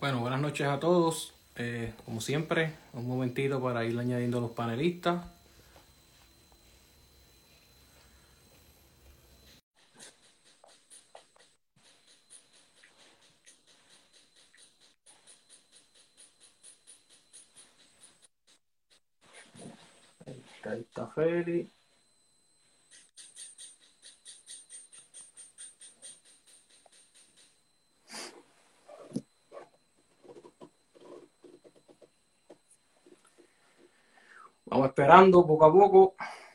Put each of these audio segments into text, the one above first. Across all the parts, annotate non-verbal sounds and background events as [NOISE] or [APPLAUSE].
Bueno, buenas noches a todos. Eh, como siempre, un momentito para ir añadiendo los panelistas. Ahí está Feli. Vamos esperando poco a poco.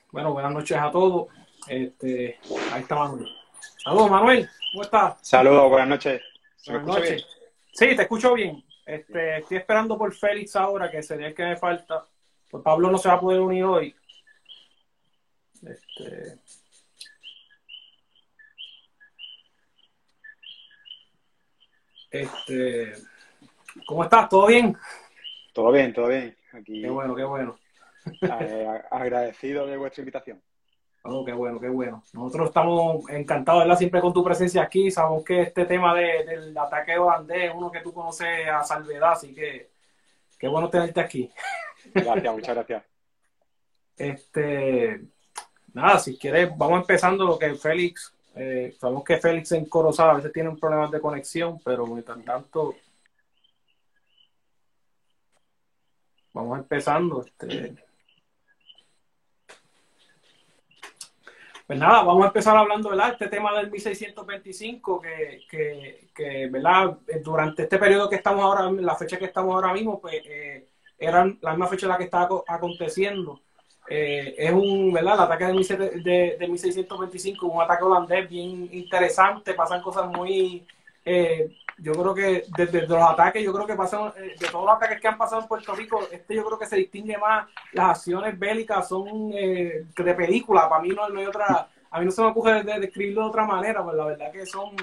Bueno, buenas noches a todos. Este, ahí está Manuel. Saludos, Manuel. ¿Cómo estás? Saludos, buenas noches. buenas noches. Sí, te escucho bien. Este, estoy esperando por Félix ahora, que sería el que me falta. Pues Pablo no se va a poder unir hoy. Este... Este, ¿cómo estás? ¿Todo bien? Todo bien, todo bien. Aquí, Qué bueno, qué bueno. Eh, agradecido de vuestra invitación. Oh, qué bueno, qué bueno. Nosotros estamos encantados, ¿verdad? Siempre con tu presencia aquí. Sabemos que este tema de- del ataque holandés es uno que tú conoces a salvedad, así que qué bueno tenerte aquí. Gracias, muchas gracias. Este, nada, si quieres, vamos empezando lo que Félix, eh, sabemos que Félix en Corozal a veces tiene un problema de conexión, pero mientras tanto, vamos empezando. Este, pues nada, vamos a empezar hablando, ¿verdad? Este tema del 1625, que, que, que, ¿verdad? Durante este periodo que estamos ahora, la fecha que estamos ahora mismo, pues eh, eran la misma fecha en la que aco- aconteciendo. Eh, es un, ¿verdad? El ataque de, 17 de, de 1625, un ataque holandés bien interesante, pasan cosas muy, eh, yo creo que desde los ataques, yo creo que pasan, eh, de todos los ataques que han pasado en Puerto Rico, este yo creo que se distingue más, las acciones bélicas son eh, de película, para mí no, hay otra, a mí no se me ocurre de- describirlo de otra manera, pues la verdad que son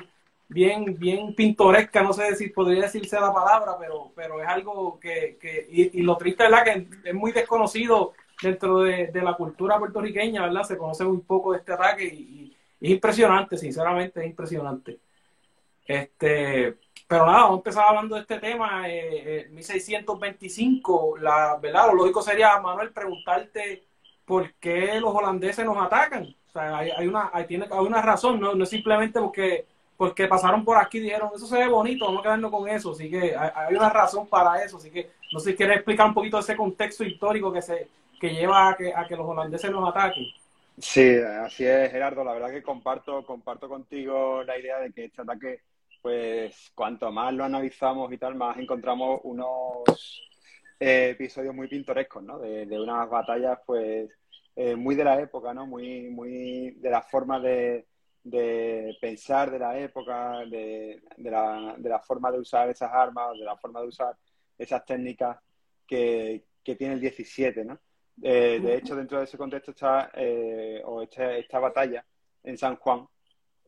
bien, bien pintorescas, no sé si podría decirse la palabra, pero, pero es algo que, que y, lo triste, ¿verdad? Que es muy desconocido dentro de, de la cultura puertorriqueña, ¿verdad? Se conoce muy poco de este ataque y es impresionante, sinceramente es impresionante. Este, pero nada, vamos a empezar hablando de este tema, eh, eh, 1625, la, ¿verdad? Lo lógico sería, Manuel, preguntarte por qué los holandeses nos atacan. O sea, hay, hay una, hay, tiene, hay una razón, ¿no? no es simplemente porque, porque pasaron por aquí y dijeron, eso se ve bonito, vamos a quedarnos con eso. Así que hay, hay una razón para eso. Así que no sé si quieres explicar un poquito ese contexto histórico que, se, que lleva a que, a que los holandeses nos ataquen. Sí, así es, Gerardo. La verdad que comparto, comparto contigo la idea de que este ataque, pues cuanto más lo analizamos y tal, más encontramos unos eh, episodios muy pintorescos, ¿no? De, de unas batallas, pues, eh, muy de la época, ¿no? Muy, muy de la forma de, de pensar de la época, de, de la, de la forma de usar esas armas, de la forma de usar esas técnicas que, que tiene el 17, ¿no? Eh, de hecho, dentro de ese contexto está, eh, o esta, esta batalla en San Juan,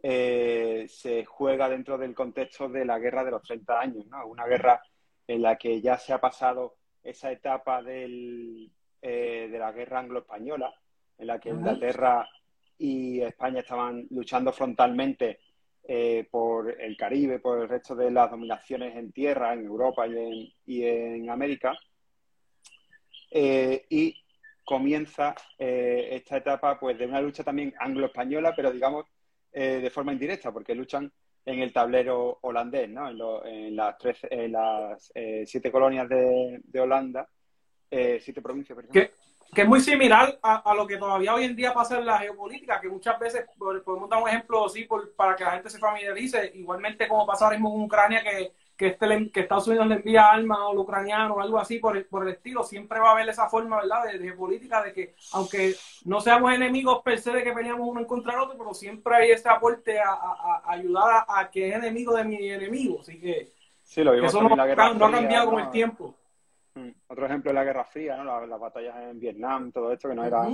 eh, se juega dentro del contexto de la guerra de los 30 años, ¿no? Una guerra en la que ya se ha pasado esa etapa del, eh, de la guerra anglo-española, en la que. Inglaterra y España estaban luchando frontalmente eh, por el Caribe, por el resto de las dominaciones en tierra, en Europa y en, y en América. Eh, y comienza eh, esta etapa pues de una lucha también anglo-española, pero digamos eh, de forma indirecta, porque luchan en el tablero holandés, ¿no? En, lo- en las, tres, en las eh, siete colonias de, de Holanda, eh, siete provincias, perdón. Que, que es muy similar a, a lo que todavía hoy en día pasa en la geopolítica, que muchas veces, podemos dar un ejemplo así por- para que la gente se familiarice, igualmente como pasa ahora mismo en Ucrania, que, que, este le- que Estados Unidos le envía armas a los ucranianos o algo así por el, por el estilo, siempre va a haber esa forma, ¿verdad?, de, de geopolítica, de que aunque no seamos enemigos per se de que peleamos uno en contra del otro, pero siempre hay ese aporte a, a- a ayudar a, a que es enemigo de mi enemigo, así que Sí, lo vimos eso no, la Guerra no ha cambiado con ¿no? el tiempo. Mm. Otro ejemplo es la Guerra Fría, ¿no? Las, las batallas en Vietnam, todo esto, que no era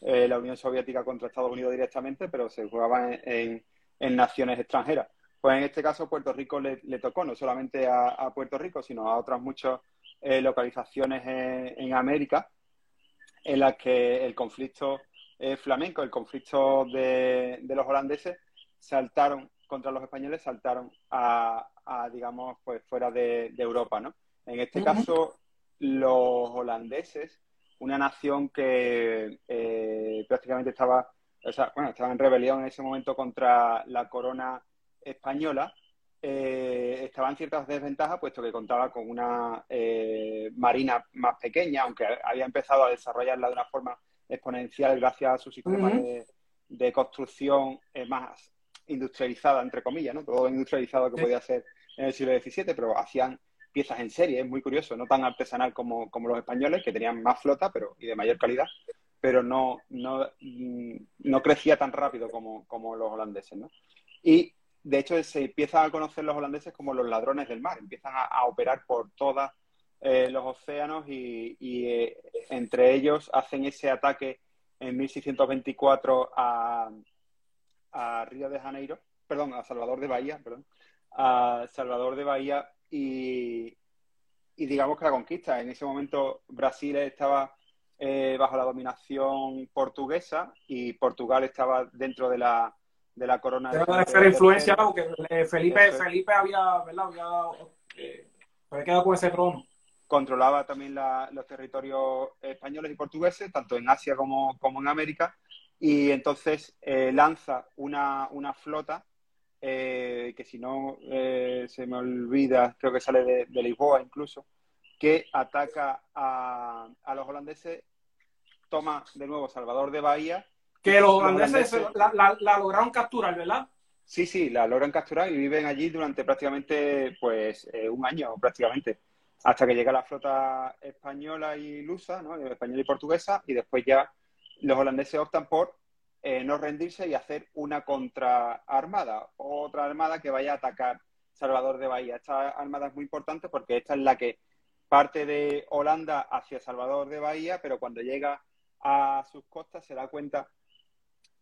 eh, la Unión Soviética contra Estados Unidos directamente, pero se jugaba en, en- en naciones extranjeras. Pues en este caso Puerto Rico le, le tocó no solamente a, a Puerto Rico, sino a otras muchas eh, localizaciones en, en América, en las que el conflicto eh, flamenco, el conflicto de, de los holandeses, saltaron contra los españoles saltaron a, digamos, pues fuera de, Europa, ¿no? En este caso, los holandeses, una nación que eh, prácticamente estaba, o sea, bueno, estaba en rebelión en ese momento contra la corona española, eh, estaba en ciertas desventajas, puesto que contaba con una eh, marina más pequeña, aunque había empezado a desarrollarla de una forma exponencial gracias a su sistema de, construcción más industrializada, entre comillas, ¿no? Todo industrializado que podía ser en el siglo XVII, pero hacían piezas en serie, es muy curioso, no tan artesanal como, los españoles, que tenían más flota pero, y de mayor calidad, pero no, no, mm, no crecía tan rápido como, como los holandeses, ¿no? Y de hecho se empiezan a conocer los holandeses como los ladrones del mar, empiezan a, operar por todos eh, los océanos y, eh, entre ellos hacen ese ataque en 1624 a, a Río de Janeiro, perdón, a Salvador de Bahía, perdón, a Salvador de Bahía y, digamos que la conquista. En ese momento Brasil estaba eh, bajo la dominación portuguesa y Portugal estaba dentro de la, de la corona. de la influencia, porque eh, Felipe, Felipe había, ¿verdad? Eh, había, quedado con ese trono. Controlaba también los territorios españoles y portugueses, tanto en Asia como, como en América, y entonces eh, lanza una, una flota que si no se me olvida, creo que sale de, de Lisboa incluso, que ataca a, a los holandeses, toma de nuevo Salvador de Bahía que los holandeses la, lograron capturar, ¿verdad? Sí, sí, la logran capturar y viven allí durante prácticamente pues eh, un año, prácticamente, hasta que llega la flota española y lusa, ¿no? española y portuguesa, y después ya los holandeses optan por eh, no rendirse y hacer una contraarmada, otra armada que vaya a atacar Salvador de Bahía. Esta armada es muy importante porque esta es la que parte de Holanda hacia Salvador de Bahía, pero cuando llega a sus costas se da cuenta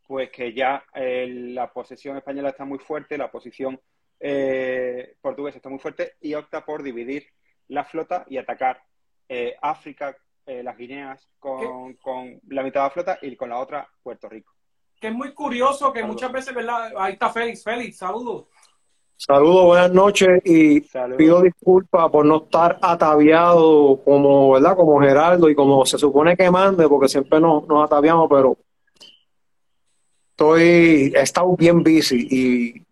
pues que ya eh, la posesión española está muy fuerte, la posición eh, portuguesa está muy fuerte y opta por dividir la flota y atacar eh, África, las Guineas con, la mitad de la flota y con la otra Puerto Rico. Que es muy curioso que muchas veces, ¿verdad? Ahí está Félix. Félix, saludos. Saludos, buenas noches y pido disculpas por no estar ataviado como, ¿verdad? Como Geraldo y como se supone que mande, porque siempre nos, nos ataviamos, pero estoy, he estado bien busy y,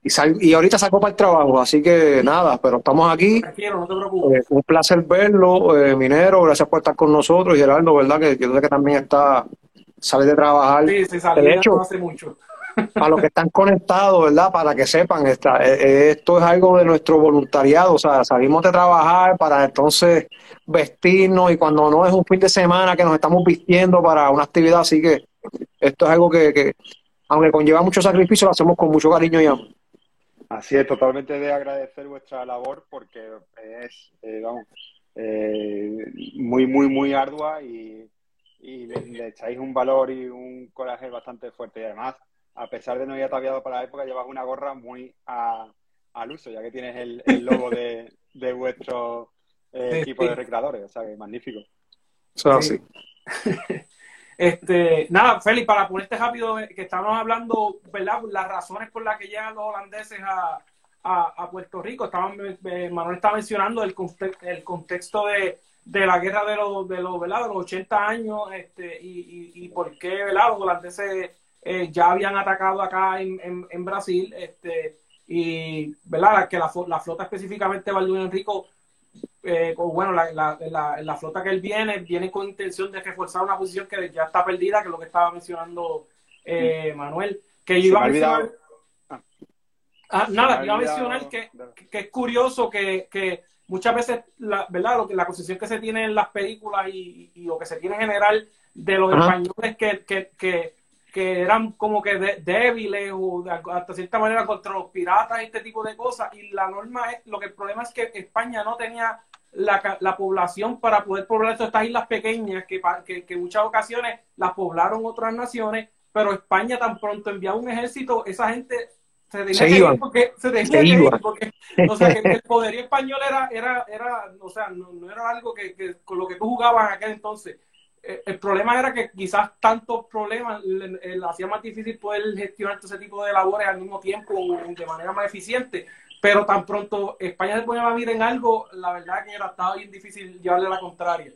y, ahorita saco para el trabajo, así que nada, pero estamos aquí. Eh, un placer verlo, eh, Minero, gracias por estar con nosotros y Gerardo, ¿verdad? Que yo sé que también está, sale de trabajar. Sí, sí, sale, de hecho, hace mucho. [LAUGHS] Para los que están conectados, ¿verdad? Para que sepan, esta, eh, esto es algo de nuestro voluntariado, o sea, salimos de trabajar para entonces vestirnos y cuando no es un fin de semana que nos estamos vistiendo para una actividad, así que esto es algo que, que aunque conlleva mucho sacrificio, lo hacemos con mucho cariño y amor. Así es, totalmente de agradecer vuestra labor porque es, eh, eh, muy, muy, muy ardua y, le, echáis un valor y un coraje bastante fuerte. Y además, a pesar de no ir ataviado para la época, llevas una gorra muy al uso, ya que tienes el, logo de, vuestro eh, equipo de recreadores. O sea, que magnífico. Eso sí. [LAUGHS] Este, nada, Félix, para ponerte rápido, eh, que estamos hablando, ¿verdad? Las razones por las que llegan los holandeses a, Puerto Rico. Estaban, eh, Manuel está mencionando el, el contexto de, la guerra de los, de los, ¿verdad? los 80 años este, y, y, por qué ¿verdad? los holandeses eh, ya habían atacado acá en, en, Brasil. Este, y ¿verdad? que la, flota específicamente Valduino Enrico eh, bueno, la, la, la, flota que él viene, viene con intención de reforzar una posición que ya está perdida, que es lo que estaba mencionando eh, Manuel. Que yo iba a mencionar. Ah. Ah, nada, iba a mencionar que, que, es curioso que, que muchas veces, la, ¿verdad? Lo que, la concepción que se tiene en las películas y, y, lo que se tiene en general de los españoles que, que, que, que, eran como que débiles o de, hasta cierta manera contra los piratas este tipo de cosas. Y la norma es, lo que el problema es que España no tenía la, la, población para poder poblar estas islas pequeñas que, que, en muchas ocasiones las poblaron otras naciones, pero España tan pronto enviaba un ejército, esa gente se tenía que ir porque se tenía que ir porque o sea que [LAUGHS] el poderío español era, era, era o sea, no, era algo que, con lo que tú jugabas en aquel entonces. Eh, el problema era que quizás tantos problemas le, hacía más difícil poder gestionar ese tipo de labores al mismo tiempo de manera más eficiente. Pero tan pronto España se ponía a vivir en algo, la verdad que era estaba bien difícil llevarle la contraria.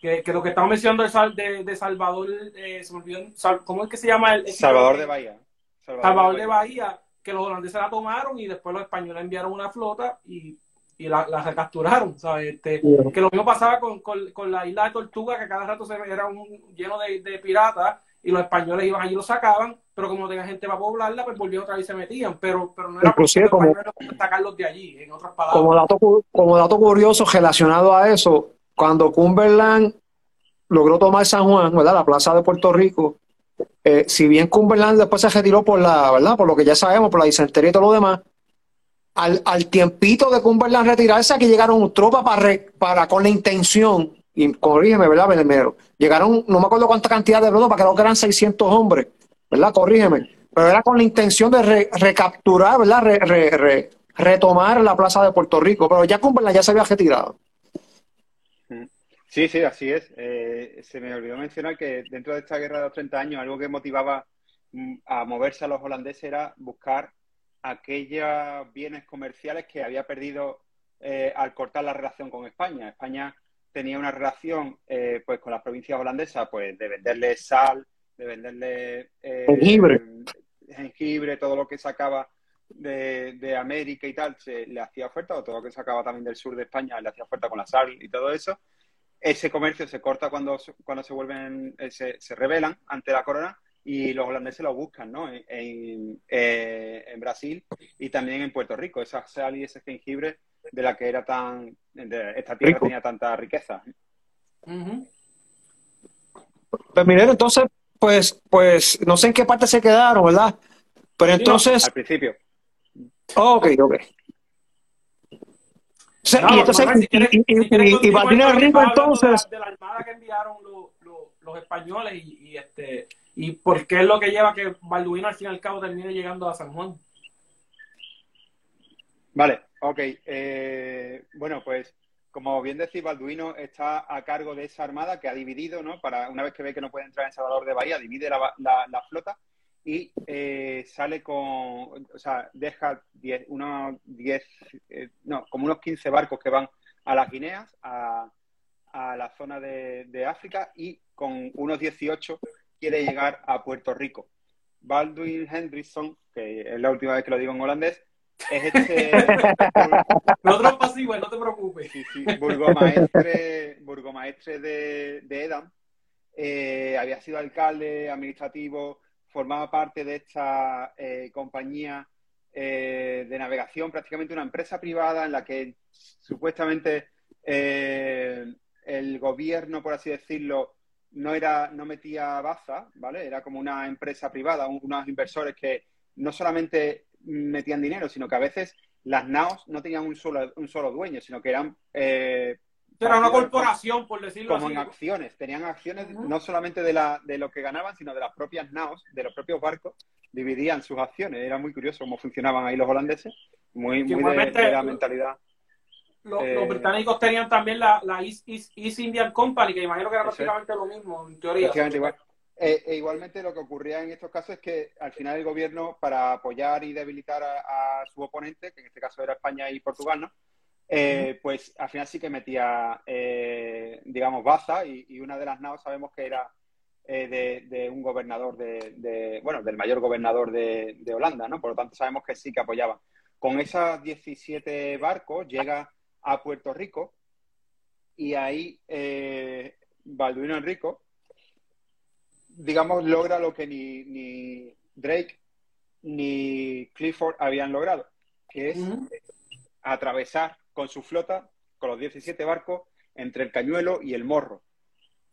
Que, que lo que estamos mencionando de, de, Salvador, eh, se me olvidó, ¿cómo es que se llama? El, Salvador de Bahía. Salvador, de Bahía, que los holandeses la tomaron y después los españoles enviaron una flota y y la, la recapturaron, ¿sabes? Este, Que lo mismo pasaba con, con, la isla de Tortuga, que cada rato se era un, lleno de, de, piratas y los españoles iban allí y lo sacaban, pero como tenía gente para poblarla, pues volvían otra vez y se metían, pero, pero no era Inclusive como, sacarlos de allí, en otras palabras. Como dato, como dato curioso relacionado a eso, cuando Cumberland logró tomar San Juan, ¿verdad? La plaza de Puerto Rico, eh, si bien Cumberland después se retiró por la, ¿verdad? Por lo que ya sabemos, por la disentería y todo lo demás, al, al tiempito de Cumberland retirarse, aquí llegaron tropas para, para con la intención, y corrígeme, ¿verdad, Benemero? Llegaron, no me acuerdo cuánta cantidad de tropas, creo que eran 600 hombres, ¿verdad? Corrígeme. Pero era con la intención de recapturar, ¿verdad? retomar la plaza de Puerto Rico, pero ya Cumberland ya se había retirado. Sí, sí, así es. Eh, se me olvidó mencionar que dentro de esta guerra de los 30 años, algo que motivaba mm, a moverse a los holandeses era buscar aquellos bienes comerciales que había perdido eh, al cortar la relación con España. España tenía una relación eh, pues con las provincias holandesas pues de venderle sal, de venderle eh, jengibre. jengibre, todo lo que sacaba de, América y tal, se le hacía oferta, o todo lo que sacaba también del sur de España le hacía oferta con la sal y todo eso. Ese comercio se corta cuando, cuando se vuelven, se, se rebelan ante la corona y los holandeses lo buscan, ¿no? En, eh, en, Brasil y también en Puerto Rico, esa sal y ese jengibre de la que era tan, de esta tierra tenía tanta riqueza. Pues miren, entonces, pues, pues, no sé en qué parte se quedaron, ¿verdad? Pero entonces. al principio. ok, ok. y entonces, y, y, Rico, entonces. De la, armada que enviaron los, los, españoles y este ¿Y por qué es lo que lleva a que Balduino al fin y al cabo termine llegando a San Juan? Vale, ok. Eh, bueno, pues como bien decís, Balduino está a cargo de esa armada que ha dividido, ¿no? Para una vez que ve que no puede entrar en Salvador de Bahía, divide la, flota y eh, sale con, o sea, deja unos 10, eh, no, como unos 15 barcos que van a las Guineas, a, la zona de, de África y con unos 18 quiere llegar a Puerto Rico. Baldwin Hendrickson, que es la última vez que lo digo en holandés, es este... [LAUGHS] Nosotros pasivos, no te preocupes. Sí, sí, burgomaestre, burgomaestre de, de Edam. Eh, había sido alcalde administrativo, formaba parte de esta eh, compañía eh, de navegación, prácticamente una empresa privada en la que supuestamente el gobierno, por así decirlo, no era, no metía baza, ¿vale? Era como una empresa privada, unos inversores que no solamente metían dinero, sino que a veces las NAOs no tenían un solo, un solo dueño, sino que eran... Eh, era una corporación, por decirlo como así. en acciones. Tenían acciones no solamente de, la, de lo que ganaban, sino de las propias NAOs, de los propios barcos, dividían sus acciones. Era muy curioso cómo funcionaban ahí los holandeses, muy, muy de la mentalidad los, eh, británicos tenían también la, la East, Indian Company, que imagino que era prácticamente lo mismo, en teoría. igual. Eh, e igualmente lo que ocurría en estos casos es que al final el gobierno, para apoyar y debilitar a, su oponente, que en este caso era España y Portugal, ¿no? Eh, pues al final sí que metía, digamos, baza y, una de las naos sabemos que era de, un gobernador de, bueno, del mayor gobernador de, de Holanda, ¿no? Por lo tanto sabemos que sí que apoyaba. Con esos 17 barcos llega a Puerto Rico y ahí eh, Balduino Enrico, digamos, logra lo que ni, ni Drake ni Clifford habían logrado, que es atravesar con su flota, con los 17 barcos, entre el cañuelo y el morro.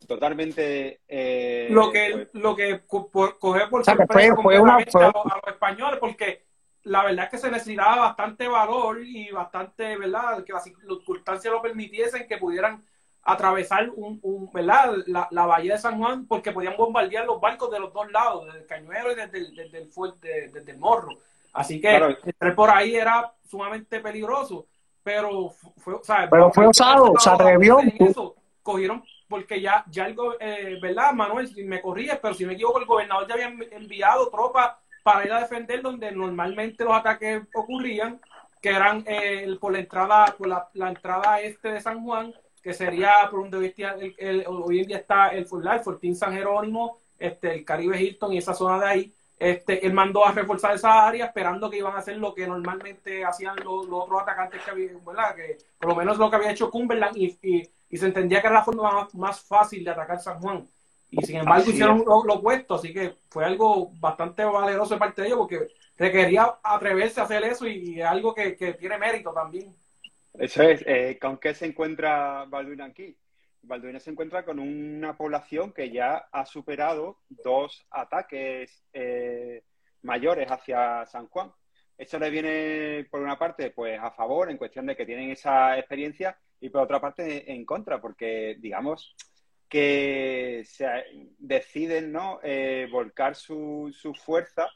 Totalmente. Eh, lo que, pues lo que coge por sorpresa fue, una, a, los, españoles, porque la verdad es que se necesitaba bastante valor y bastante, ¿verdad? Que las circunstancias lo permitiesen que pudieran atravesar un, un ¿verdad? La, la, bahía de San Juan porque podían bombardear los barcos de los dos lados, desde el cañuelo y desde el, desde el, fuerte, desde el morro. Así que entrar por ahí era sumamente peligroso, pero fue, o sea, pero fue osado, se atrevió. cogieron porque ya, ya algo, eh, ¿verdad, Manuel? Si me corríes, pero si me equivoco, el gobernador ya había enviado tropas para ir a defender donde normalmente los ataques ocurrían, que eran eh, por la entrada, por la, entrada este de San Juan, que sería por donde hoy, el, hoy en día está el, el Fortín San Jerónimo, este, el Caribe Hilton y esa zona de ahí. Este, él mandó a reforzar esa área esperando que iban a hacer lo que normalmente hacían los, otros atacantes que había, ¿verdad? Que por lo menos lo que había hecho Cumberland y, se entendía que era la forma más, fácil de atacar San Juan. Y sin embargo hicieron lo, opuesto, así que fue algo bastante valeroso de parte de ellos porque requería atreverse a hacer eso y, es algo que, tiene mérito también. Eso es, eh, ¿con qué se encuentra Balduino aquí? Balduino se encuentra con una población que ya ha superado dos ataques eh, mayores hacia San Juan. Eso le viene, por una parte, pues a favor, en cuestión de que tienen esa experiencia, y por otra parte, en contra, porque, digamos, que se deciden ¿no? Eh, volcar su, su, fuerza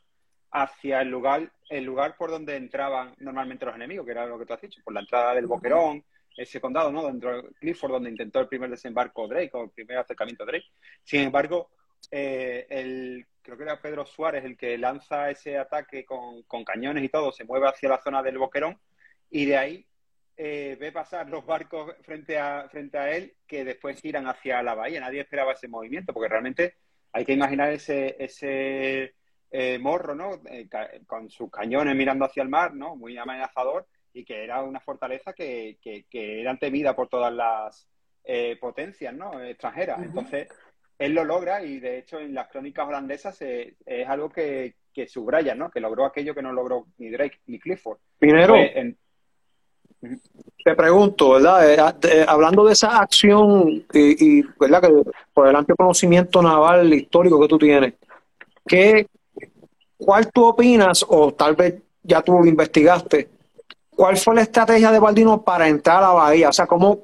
hacia el lugar, el lugar por donde entraban normalmente los enemigos, que era lo que tú has dicho, por la entrada del Boquerón, ese condado, ¿no? Dentro de Clifford, donde intentó el primer desembarco Drake o el primer acercamiento Drake. Sin embargo, eh, el, creo que era Pedro Suárez el que lanza ese ataque con, cañones y todo, se mueve hacia la zona del Boquerón y de ahí eh, ve pasar los barcos frente a, frente a él que después giran hacia la bahía. Nadie esperaba ese movimiento porque realmente hay que imaginar ese, ese eh, morro, ¿no? con sus cañones mirando hacia el mar, ¿no? Muy amenazador y que era una fortaleza que, que, era temida por todas las eh, potencias ¿no? extranjeras. Entonces, él lo logra y de hecho en las crónicas holandesas es algo que, que subraya, ¿no? que logró aquello que no logró ni Drake ni Clifford. Pinero, te pregunto, ¿verdad? Eh, hablando de esa acción y, ¿verdad? Que por el amplio conocimiento naval histórico que tú tienes, ¿qué, ¿cuál tú opinas, o tal vez ya tú lo investigaste, ¿Cuál fue la estrategia de Baldino para entrar a la bahía? O sea, ¿cómo o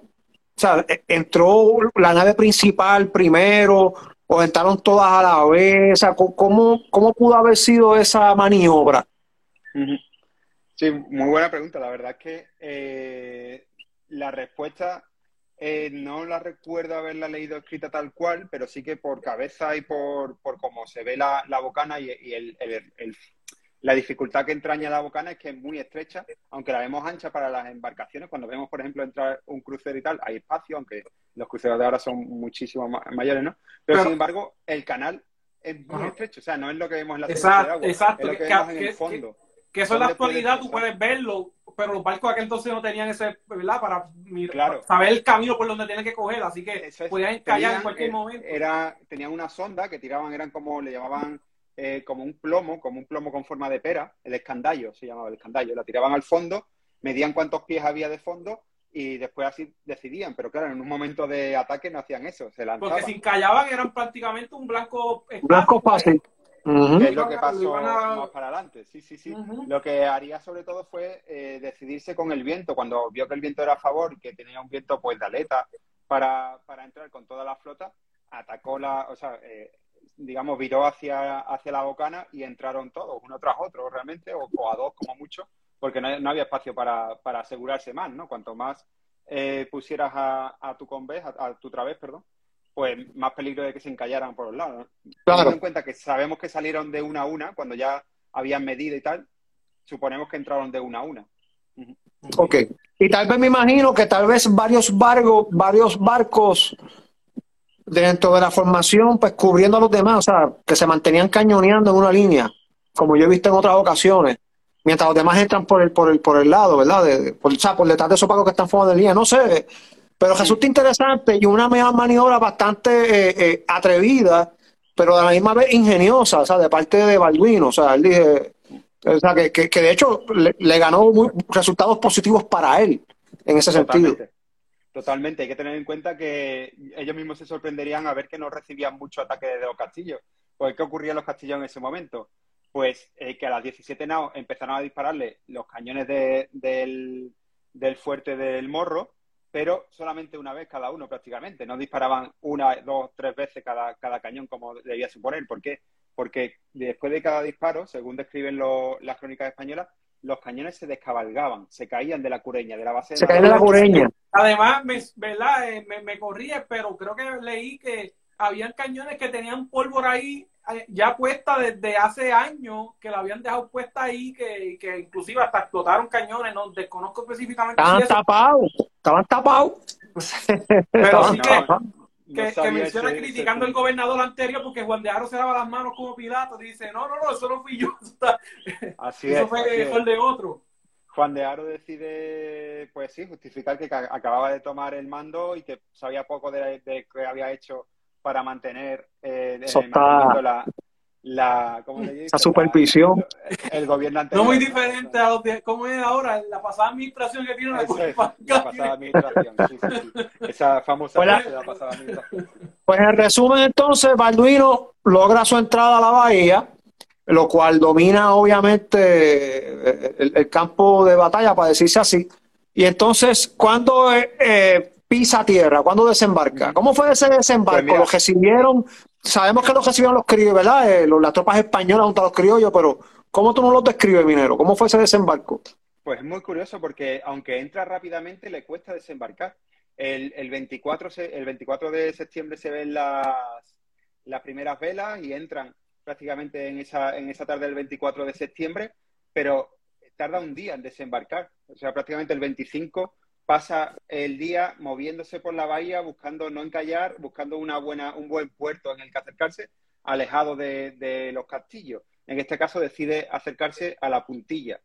sea, e, entró la nave principal primero o entraron todas a la vez? O sea, ¿cómo, cómo pudo haber sido esa maniobra? Sí, muy buena pregunta. La verdad es que eh, la respuesta eh, no la recuerdo haberla leído escrita tal cual, pero sí que por cabeza y por, por cómo se ve la, la bocana y, el, el, la dificultad que entraña la bocana es que es muy estrecha, aunque la vemos ancha para las embarcaciones. Cuando vemos, por ejemplo, entrar un crucero y tal, hay espacio, aunque los cruceros de ahora son muchísimo mayores, ¿no? Pero, sin embargo, el canal es muy estrecho, o sea, no es lo que vemos en la exacto, de agua, exacto, es lo que, vemos en el fondo. Que, eso en la actualidad tú puedes verlo, pero los barcos de aquel entonces no tenían ese, ¿verdad? Para saber el camino por donde tienen que coger, así que podían encallar en cualquier momento. Era, tenían una sonda que tiraban, eran como, le llamaban eh, como un plomo, como un plomo con forma de pera, el escandallo se llamaba el escandallo, la tiraban al fondo, medían cuántos pies había de fondo y después así decidían, pero claro, en un momento de ataque no hacían eso, se lanzaban. Porque si encallaban eran prácticamente un blanco Blanco fácil. Es lo que pasó más para adelante, sí, sí, sí. Lo que haría sobre todo fue eh, decidirse con el viento, cuando vio que el viento era a favor y que tenía un viento pues de aleta para, para entrar con toda la flota, atacó la, o sea, eh, digamos, viró hacia, hacia la bocana y entraron todos, uno tras otro realmente, o, a dos como mucho, porque no, había espacio para, para, asegurarse más, ¿no? Cuanto más eh, pusieras a, a tu convés, a, tu través, perdón, pues más peligro de que se encallaran por los lados. Teniendo en cuenta que sabemos que salieron de una a una, cuando ya habían medido y tal, suponemos que entraron de una a una. Ok. Y tal vez me imagino que tal vez varios barcos, varios barcos dentro de la formación, pues cubriendo a los demás, o sea, que se mantenían cañoneando en una línea, como yo he visto en otras ocasiones, mientras los demás entran por el, por el, por el lado, ¿verdad? De, por, o sea, por detrás de esos pacos que están fuera de línea, no sé. Pero resulta interesante y una maniobra bastante eh, eh, atrevida, pero de la misma vez ingeniosa, o sea, de parte de Balduino. O sea, él dije, o sea, que, que, de hecho le, ganó resultados positivos para él en ese sentido. Totalmente, hay que tener en cuenta que ellos mismos se sorprenderían a ver que no recibían mucho ataque de los castillos. Pues, ¿qué ocurría en los castillos en ese momento? Pues eh, que a las 17 naos empezaron a dispararle los cañones del, fuerte del morro, pero solamente una vez cada uno prácticamente. No disparaban una, dos, tres veces cada, cada cañón como debía suponer. ¿Por qué? Porque después de cada disparo, según describen las crónicas españolas, los cañones se descabalgaban, se caían de la cureña, de la base Se caían de la cureña además, me, ¿verdad? Eh, me, me corría, pero creo que leí que habían cañones que tenían pólvora ahí ya puesta desde hace años, que la habían dejado puesta ahí, que, que inclusive hasta explotaron cañones, no desconozco específicamente. Estaban tapados, estaban tapados. Pero sí que, que, menciona criticando al gobernador anterior porque Juan de Aro se daba las manos como Pilato. Dice, no, no, no, eso no fui yo. [LAUGHS] Así eso es, fue, así fue el de otro. Juan de Aro decide, pues sí, justificar que acababa de tomar el mando y que sabía poco de, de que había hecho para mantener eh, la, la, ¿cómo le Esa supervisión. La, el gobierno anterior. No muy diferente a lo que, cómo es ahora, la pasada administración que tiene la, es, la pasada administración. Sí, sí, sí. Esa famosa pues la, de la pasada administración. Pues en resumen, entonces, Balduino logra su entrada a la bahía, lo cual domina obviamente el, el campo de batalla, para decirse así. Y entonces, cuando eh, eh, pisa tierra, cuando desembarca, ¿cómo fue ese desembarco? Pues mira, ¿Lo recibieron? Sabemos que lo recibieron los criollos, ¿verdad? Eh, los- las tropas españolas junto a los criollos, pero ¿cómo tú no los describes, minero? ¿Cómo fue ese desembarco? Pues es muy curioso porque aunque entra rápidamente le cuesta desembarcar. El, el 24, se- el 24 de septiembre se ven las, las primeras velas y entran prácticamente en esa, en esa tarde del 24 de septiembre, pero tarda un día en desembarcar. O sea, prácticamente el 25 pasa el día moviéndose por la bahía, buscando no encallar, buscando una buena, un buen puerto en el que acercarse, alejado de, de los castillos. En este caso decide acercarse a la puntilla.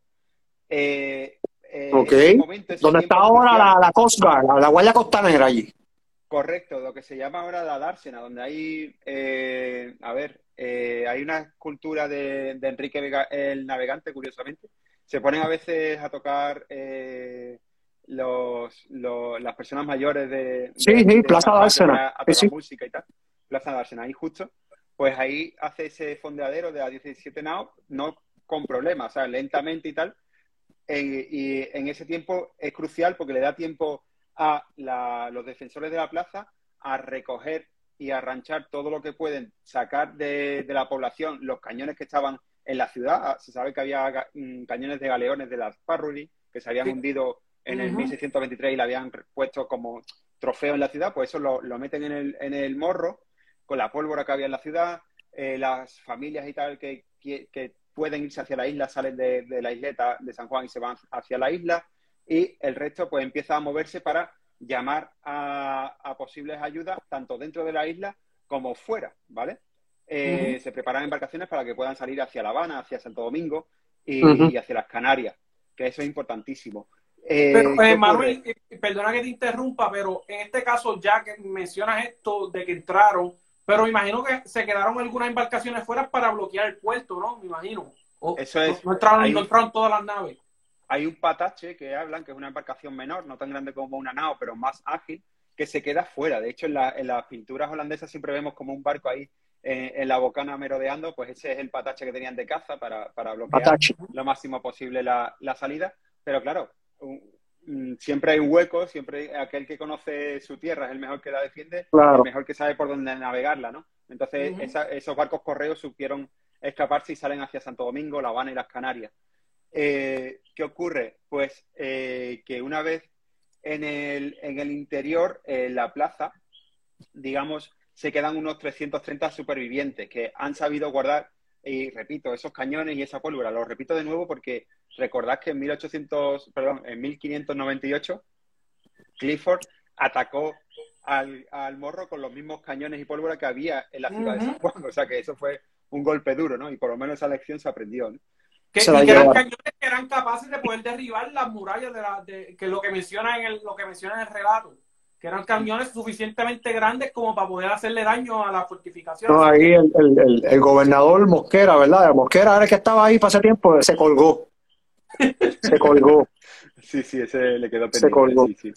Eh, eh, Ok. ese momento, ese ¿Dónde tiempo está ahora crucial- la, la Coast Guard, la, la Guardia Costanera allí? Correcto, lo que se llama ahora la dársena, donde hay, eh, a ver, eh, hay una escultura de, de Enrique Vega- el Navegante, curiosamente. Se ponen a veces a tocar eh, los, los- las personas mayores de, Sí, de- sí, de Plaza Juan, Dársena. a- a Sí, música y tal. Plaza Dársena, ahí justo. Pues ahí hace ese fondeadero de la 17 naos, no con problemas, o sea, lentamente y tal. Eh, y en ese tiempo es crucial porque le da tiempo a la- los defensores de la plaza a recoger y arranchar todo lo que pueden, sacar de, de la población los cañones que estaban en la ciudad. Ah, Se sabe que había mm, cañones de galeones de las Parruly que se habían Sí. hundido en el Ujú. 1623 y le habían puesto como trofeo en la ciudad, pues eso lo, lo meten en el, en el morro con la pólvora que había en la ciudad. Eh, las familias y tal que, que- que pueden irse hacia la isla salen de, de la isleta de San Juan y se van hacia la isla y el resto pues empieza a moverse para llamar a, a posibles ayudas tanto dentro de la isla como fuera, ¿vale? Eh. Se preparan embarcaciones para que puedan salir hacia La Habana, hacia Santo Domingo y hacia las Canarias, que eso es importantísimo. Eh, Pero, ¿qué eh, ocurre? Manuel, eh, perdona que te interrumpa, pero en este caso, ya que mencionas esto de que entraron, pero me imagino que se quedaron algunas embarcaciones fuera para bloquear el puerto, ¿no? Me imagino. O- Eso es. No, no entraron, un- todas las naves. hay un patache que hablan, que es una embarcación menor, no tan grande como una nao, pero más ágil, que se queda fuera. De hecho, en, la- en las pinturas holandesas siempre vemos como un barco ahí eh, en la bocana merodeando, pues ese es el patache que tenían de caza para, para bloquear Patache. lo máximo posible la, la salida. Pero claro, siempre hay un hueco, siempre hay- aquel que conoce su tierra es el mejor que la defiende, Claro. el mejor que sabe por dónde navegarla, ¿no? Entonces, esa- esos barcos correos supieron escaparse y salen hacia Santo Domingo, La Habana y las Canarias. Eh, ¿Qué ocurre? Pues eh, que una vez en el, en el interior, en la plaza, digamos, se quedan unos 330 supervivientes que han sabido guardar, y repito, esos cañones y esa pólvora. Lo repito de nuevo porque recordad que en 1800, perdón, en 1598, Clifford atacó al, al morro con los mismos cañones y pólvora que había en la ciudad de. San Juan. O sea que eso fue un golpe duro, ¿no? Y por lo menos esa lección se aprendió, ¿no? Que, Se la y que eran cañones que eran capaces de poder derribar las murallas de la, de, que lo que menciona en el, lo que menciona en el relato. Que eran cañones suficientemente grandes como para poder hacerle daño a la fortificación. No, ahí el, el- el- el gobernador Mosquera, ¿verdad? Mosquera era el que estaba ahí para ese tiempo, se colgó. Se [LAUGHS] colgó. Sí, sí, ese le quedó Se pendiente. colgó. Sí, sí.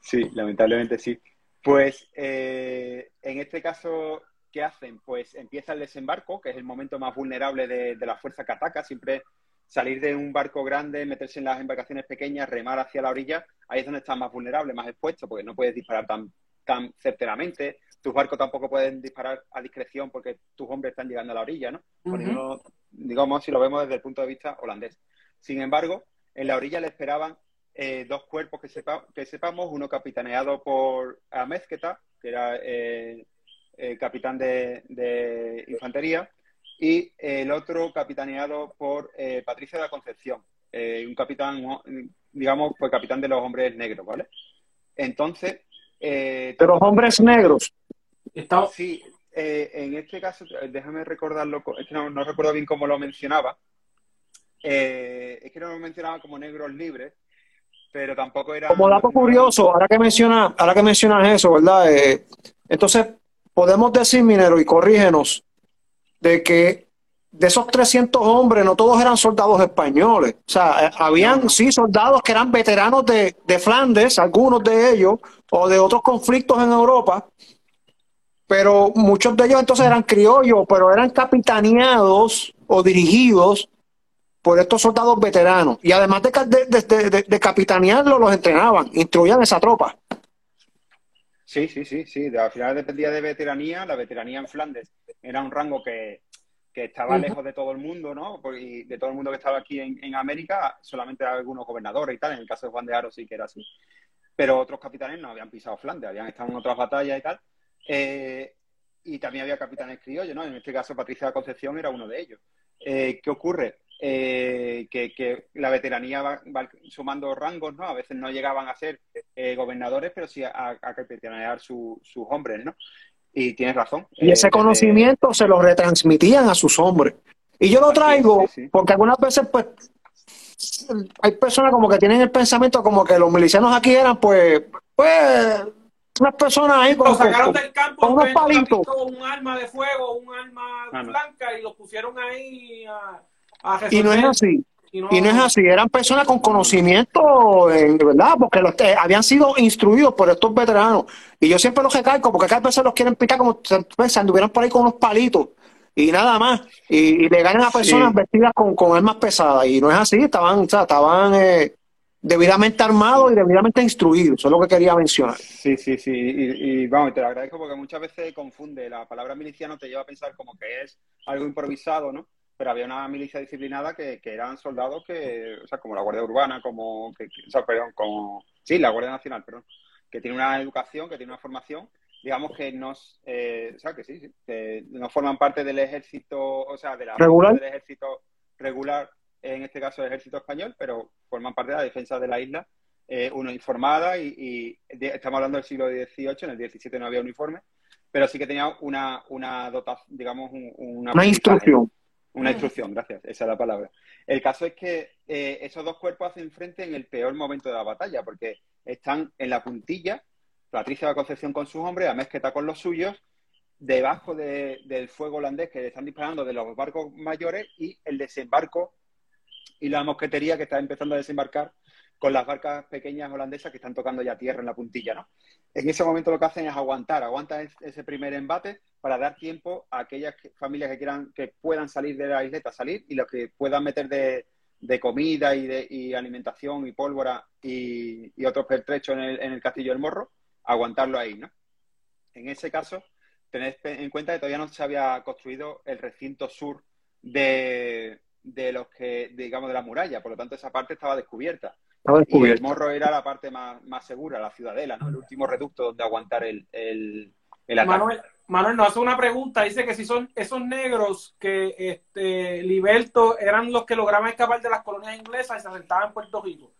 Sí, lamentablemente sí. Pues eh, en este caso, ¿qué hacen? Pues empieza el desembarco, que es el momento más vulnerable de, de la fuerza que ataca. Siempre salir de un barco grande, meterse en las embarcaciones pequeñas, remar hacia la orilla, ahí es donde estás más vulnerable, más expuesto, porque no puedes disparar tan, tan certeramente. Tus barcos tampoco pueden disparar a discreción porque tus hombres están llegando a la orilla, ¿no? Ujú. Poniéndolo, digamos, si lo vemos desde el punto de vista holandés. Sin embargo, en la orilla le esperaban eh, dos cuerpos que, sepa, que sepamos, uno capitaneado por Amezqueta, que era eh, capitán de, infantería, y el otro capitaneado por Patricia de la Concepción, un capitán, digamos, pues capitán de los hombres negros, ¿vale? Entonces... de los hombres negros. Sí, en este caso, déjame recordarlo, es que no recuerdo bien cómo lo mencionaba, eh, es que no lo mencionaba como negros libres, pero tampoco era... Como dato curioso, ahora que mencionas, ahora que mencionas eso, ¿verdad? Eh, entonces, podemos decir, Minero, y corrígenos, de que de esos 300 hombres, no todos eran soldados españoles. O sea, eh, habían, sí, soldados que eran veteranos de, de Flandes, algunos de ellos, o de otros conflictos en Europa, pero muchos de ellos entonces eran criollos, pero eran capitaneados o dirigidos por estos soldados veteranos. Y además de, de, capitanearlo, los entrenaban, instruían esa tropa. Sí, sí, sí, sí. Al final dependía de veteranía. La veteranía en Flandes era un rango que, estaba lejos de todo el mundo, ¿no? Y de todo el mundo que estaba aquí en, América, solamente algunos gobernadores y tal. En el caso de Juan de Aro sí que era así. Pero otros capitanes no habían pisado Flandes, habían estado en otras batallas y tal. Eh, y también había capitanes criollos, ¿no? En este caso, Patricia de Concepción era uno de ellos. Eh, ¿Qué ocurre? Eh, que, la veteranía va, sumando rangos, ¿no? A veces no llegaban a ser eh, gobernadores, pero sí a, a capitanear sus hombres, ¿no? Y tienes razón. Y ese eh, conocimiento se lo retransmitían a sus hombres. Y yo lo traigo porque algunas veces, pues, hay personas como que tienen el pensamiento como que los milicianos aquí eran, pues, pues, unas personas ahí con, sacaron del campo unos palitos. Un arma de fuego, un arma ah, blanca y los pusieron ahí a y no es así. Y no, es así, eran personas con conocimiento, en, ¿verdad? Porque los, eh, habían sido instruidos por estos veteranos. Y yo siempre los recalco, porque cada vez los quieren picar como si anduvieran por ahí con unos palitos y nada más. Y, le ganan a personas vestidas con, con, armas pesadas. Y no es así, estaban, o sea, estaban eh, debidamente armados y debidamente instruidos. Eso es lo que quería mencionar. Sí, sí, sí. Y, y, vamos, te lo agradezco porque muchas veces confunde. La palabra miliciano te lleva a pensar como que es algo improvisado, ¿no? Pero había una milicia disciplinada que, eran soldados que, o sea, como la Guardia Urbana, como, que, o sea, perdón, como, sí, la Guardia Nacional, perdón, que tiene una educación, que tiene una formación, digamos que nos, eh, o sea, que sí, sí, que no forman parte del ejército, o sea, de la ¿Regular? del ejército regular, en este caso el ejército español, pero forman parte de la defensa de la isla, eh, uno informada y, estamos hablando del siglo XVIII, en el XVII no había uniforme, pero sí que tenía una, una dotación, digamos, una, una instrucción. Una instrucción, gracias, esa es la palabra. El caso es que eh, esos dos cuerpos hacen frente en el peor momento de la batalla, porque están en la puntilla, Patricia de la Concepción con sus hombres, Amezqueta con los suyos, debajo del fuego holandés que le están disparando de los barcos mayores y el desembarco y la mosquetería que está empezando a desembarcar con las barcas pequeñas holandesas que están tocando ya tierra en la puntilla, ¿no? En ese momento lo que hacen es aguantar, aguantan ese primer embate para dar tiempo a aquellas familias que quieran, que puedan salir de la isleta, salir, y los que puedan meter de, comida y de alimentación y pólvora y, otros pertrechos en el, en el Castillo del Morro, aguantarlo ahí, ¿no? En ese caso, tened en cuenta que todavía no se había construido el recinto sur de, de los que, digamos, de la muralla, por lo tanto esa parte estaba descubierta. Y el morro era la parte más, segura, la ciudadela, ¿no? El último reducto donde aguantar el, el, Manuel, Manuel nos hace una pregunta, dice que si son esos negros que este Liberto eran los que lograban escapar de las colonias inglesas y se asentaban en Puerto Rico.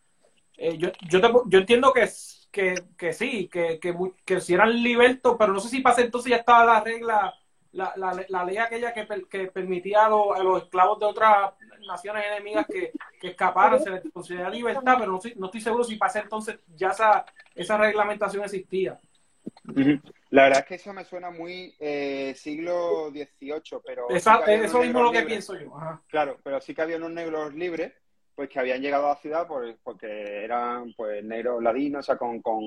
Eh, yo, yo, yo entiendo que, que, que sí, que, que, que, si eran Liberto, pero no sé si para entonces ya estaba la regla, la, la, la ley aquella que, que permitía a los, a los esclavos de otras naciones enemigas que, que escaparan, se les considera libertad, pero no, no estoy seguro si para entonces ya esa, esa reglamentación existía. La verdad es que eso me suena muy eh, siglo XVIII, pero... Exacto, eso mismo lo que pienso yo. Claro, pero sí que había unos negros libres, pues que habían llegado a la ciudad porque eran pues negros ladinos, o sea, con, con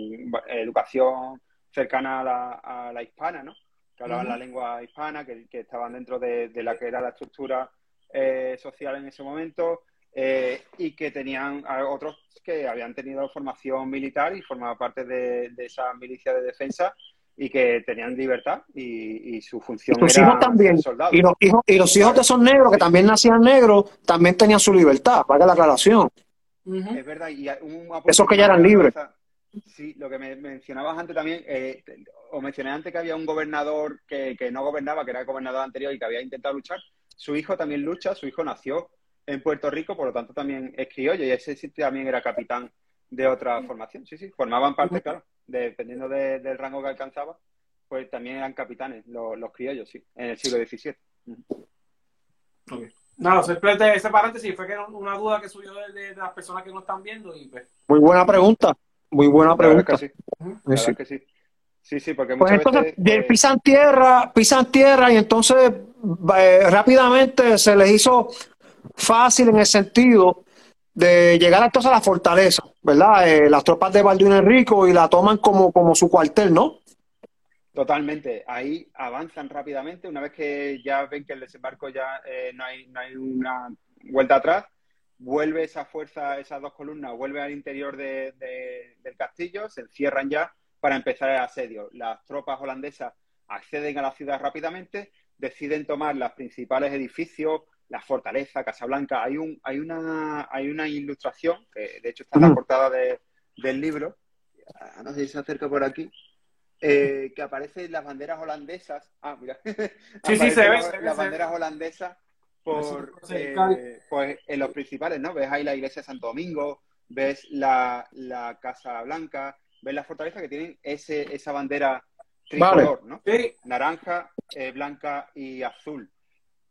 educación cercana a la, a la hispana, ¿no? Que hablaban la lengua hispana, que, que estaban dentro de, de, la que era la estructura eh, social en ese momento eh, y que tenían otros que habían tenido formación militar y formaban parte de, esa milicia de defensa y que tenían libertad y, su función era hijos también. Y los, hijos, y los hijos de esos negros, que también nacían negros, también tenían su libertad, para la aclaración. Es verdad, y un Esos que ya eran libres. Sí, lo que me mencionabas antes también, eh, o mencioné antes que había un gobernador que, que, no gobernaba, que era el gobernador anterior y que había intentado luchar. Su hijo también lucha, su hijo nació en Puerto Rico, por lo tanto también es criollo y ese sí también era capitán de otra formación. Sí, sí, formaban parte, claro, dependiendo del rango que alcanzaba, pues también eran capitanes los, los criollos, sí, en el siglo XVII. Okay. No, simplemente ese paréntesis fue que una duda que subió de, las personas que nos están viendo y pues. Muy buena pregunta, muy buena pregunta. sí. que sí. Sí, sí, porque pues entonces pues pisan tierra, pisan tierra y entonces eh, rápidamente se les hizo fácil en el sentido de llegar entonces a la fortaleza, ¿verdad? Eh, las tropas de Balduino Enrico y la toman como, como su cuartel, ¿no? Totalmente. Ahí avanzan rápidamente. Una vez que ya ven que el desembarco ya eh, no, hay, no hay una vuelta atrás, vuelve esa fuerza, esas dos columnas, vuelve al interior del castillo, se encierran ya para empezar el asedio. Las tropas holandesas acceden a la ciudad rápidamente, deciden tomar los principales edificios, la fortaleza, Casablanca. Hay, un, hay, una, hay una ilustración, que de hecho está en la portada del libro, ah, no sé si se acerca por aquí, eh, que aparecen las banderas holandesas. Ah, mira. [LAUGHS] Sí, sí, se ve. Las banderas holandesas por, eh, pues, en los principales, ¿no? Ves ahí la iglesia de Santo Domingo, ves la, la Casa Blanca, ves la fortaleza que tienen ese, esa bandera tricolor, ¿no? Naranja, eh, blanca y azul.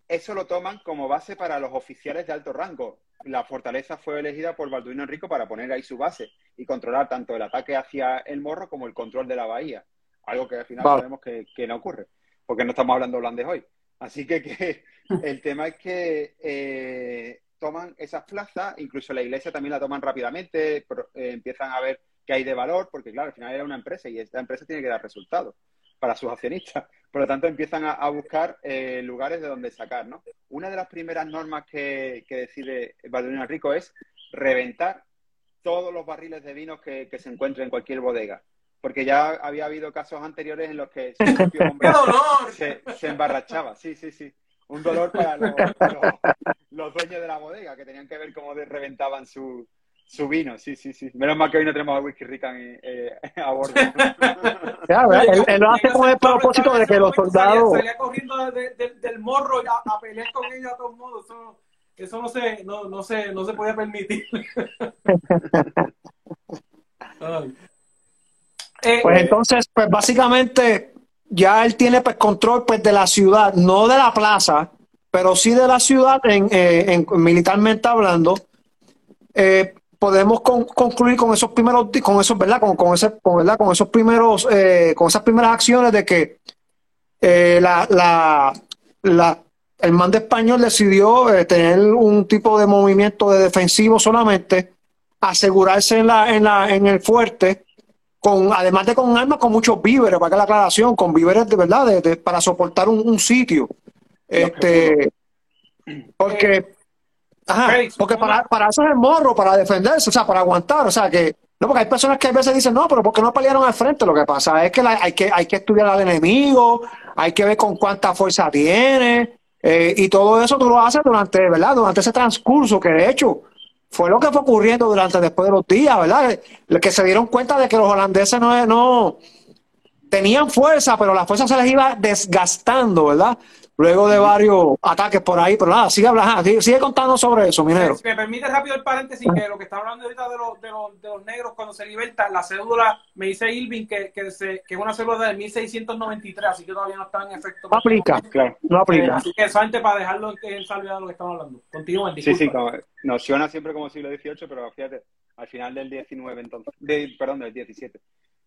Eso lo toman como base para los oficiales de alto rango. La fortaleza fue elegida por Balduino Enrico para poner ahí su base y controlar tanto el ataque hacia el morro como el control de la bahía. Algo que al final sabemos que, no ocurre, porque no estamos hablando holandés hoy. Así que, [LAUGHS] el tema es que eh, toman esas plazas, incluso la iglesia también la toman rápidamente, eh, empiezan a ver que hay de valor, porque claro, al final era una empresa y esta empresa tiene que dar resultados para sus accionistas. [LAUGHS] Por lo tanto, empiezan a, buscar eh, lugares de donde sacar, ¿no? Una de las primeras normas que, decide Valdemar Rico es reventar todos los barriles de vinos que, se encuentren en cualquier bodega. Porque ya había habido casos anteriores en los que [LAUGHS] se, se, embarrachaba. Sí, sí, sí. Un dolor para [LAUGHS] los, los, dueños de la bodega, que tenían que ver cómo reventaban su, su vino, sí, sí, sí. Menos mal que hoy no tenemos a Whisky Rican eh, a bordo. [LAUGHS] Claro, él, lo hace con el propósito de que los soldados. Salía, corriendo del morro a, a, pelear con ellos a todos modos. Eso, eso no, se, no, no, se, no se puede permitir. [LAUGHS] Eh, pues entonces, pues básicamente ya él tiene pues, control pues, de la ciudad, no de la plaza, pero sí de la ciudad en, eh, en militarmente hablando. Eh, podemos concluir con esos primeros, con esos, ¿verdad? Con, con ese, con, ¿verdad? Con esos primeros, eh, con esas primeras acciones de que eh, la, la, la, el mando español decidió eh, tener un tipo de movimiento de defensivo solamente, asegurarse en la, en la, en el fuerte, con, además de con armas con muchos víveres, para que la aclaración, con víveres de verdad, de, para soportar un, un sitio. Este, porque Ajá, porque para, para eso es el morro, para defenderse, o sea, para aguantar, o sea, que no, porque hay personas que a veces dicen, no, pero ¿por qué no pelearon al frente? Lo que pasa es que hay, que hay que estudiar al enemigo, hay que ver con cuánta fuerza tiene, eh, y todo eso tú lo haces durante, ¿verdad? Durante ese transcurso que de hecho fue lo que fue ocurriendo durante después de los días, ¿verdad? Que se dieron cuenta de que los holandeses no, no tenían fuerza, pero la fuerza se les iba desgastando, ¿verdad? Luego de varios ataques por ahí, pero nada, sigue hablando, sigue, contando sobre eso, minero. Si me permite rápido el paréntesis, que lo que está hablando ahorita de los, de los, de los negros cuando se libertan, la cédula, me dice Irving que, que, se, que es una cédula de 1693, así que todavía no está en efecto. No aplica, claro, no aplica. Eh, así que solamente para dejarlo en salida de lo que estamos hablando. Continúen, Sí, sí, nos suena siempre como siglo XVIII, pero fíjate, al final del 19 entonces, de, perdón, del 17.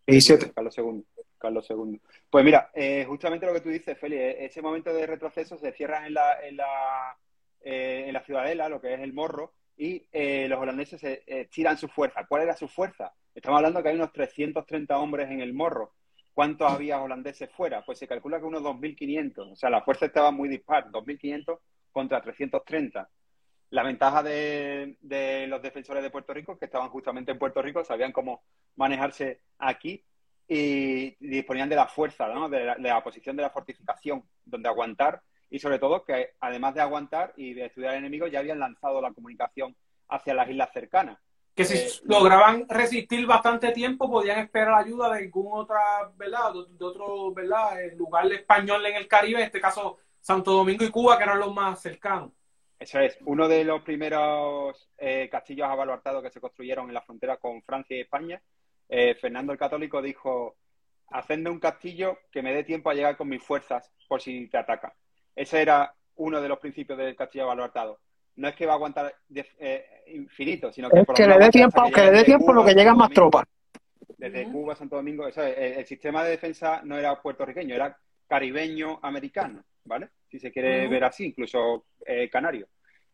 17. Carlos II. Carlos II. Pues mira, eh, justamente lo que tú dices, Feli, eh, ese momento de retroceso se cierra en la, en la, eh, en la ciudadela, lo que es el morro, y los holandeses tiran su fuerza. ¿Cuál era su fuerza? Estamos hablando que hay unos 330 hombres en el morro. ¿Cuántos había holandeses fuera? Pues se calcula que unos 2.500. O sea, la fuerza estaba muy dispar, 2.500 contra 330. La ventaja de, de, los defensores de Puerto Rico, que estaban justamente en Puerto Rico, sabían cómo manejarse aquí y disponían de la fuerza, ¿no? de, la, posición de la fortificación, donde aguantar y sobre todo que además de aguantar y de estudiar al enemigo ya habían lanzado la comunicación hacia las islas cercanas. que si eh, lograban resistir bastante tiempo, podían esperar ayuda de algún otra, ¿verdad? De, otro, ¿verdad? El lugar español en el Caribe, en este caso Santo Domingo y Cuba, que eran los más cercanos. Eso es, uno de los primeros eh, castillos abaluartados que se construyeron en la frontera con Francia y España, eh, Fernando el Católico dijo, hacedme un castillo que me dé tiempo a llegar con mis fuerzas por si te atacan. Ese era uno de los principios del castillo abaluartado no es que va a aguantar eh, infinito, sino que... que le dé tiempo, que le dé tiempo lo que llegan más tropas. Desde Cuba Santo Domingo, el, sistema de defensa no era puertorriqueño, era caribeño-americano, ¿vale? Si se quiere ver así, incluso eh, canario.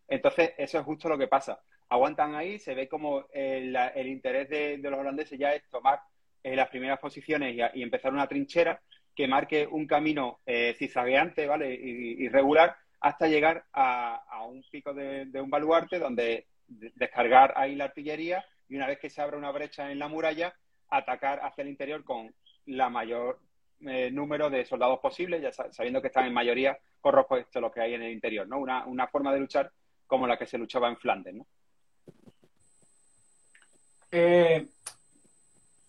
Entonces, eso es justo lo que pasa. Aguantan ahí, se ve como el, interés de, los holandeses ya es tomar eh, las primeras posiciones y, empezar una trinchera que marque un camino eh, cizagueante, ¿vale? irregular, hasta llegar a, un pico de, un baluarte donde descargar ahí la artillería y una vez que se abra una brecha en la muralla, atacar hacia el interior con la mayor eh, número de soldados posible, ya sabiendo que están en mayoría con respecto a lo que hay en el interior, ¿no? Una, forma de luchar como la que se luchaba en Flandes, ¿no? Eh,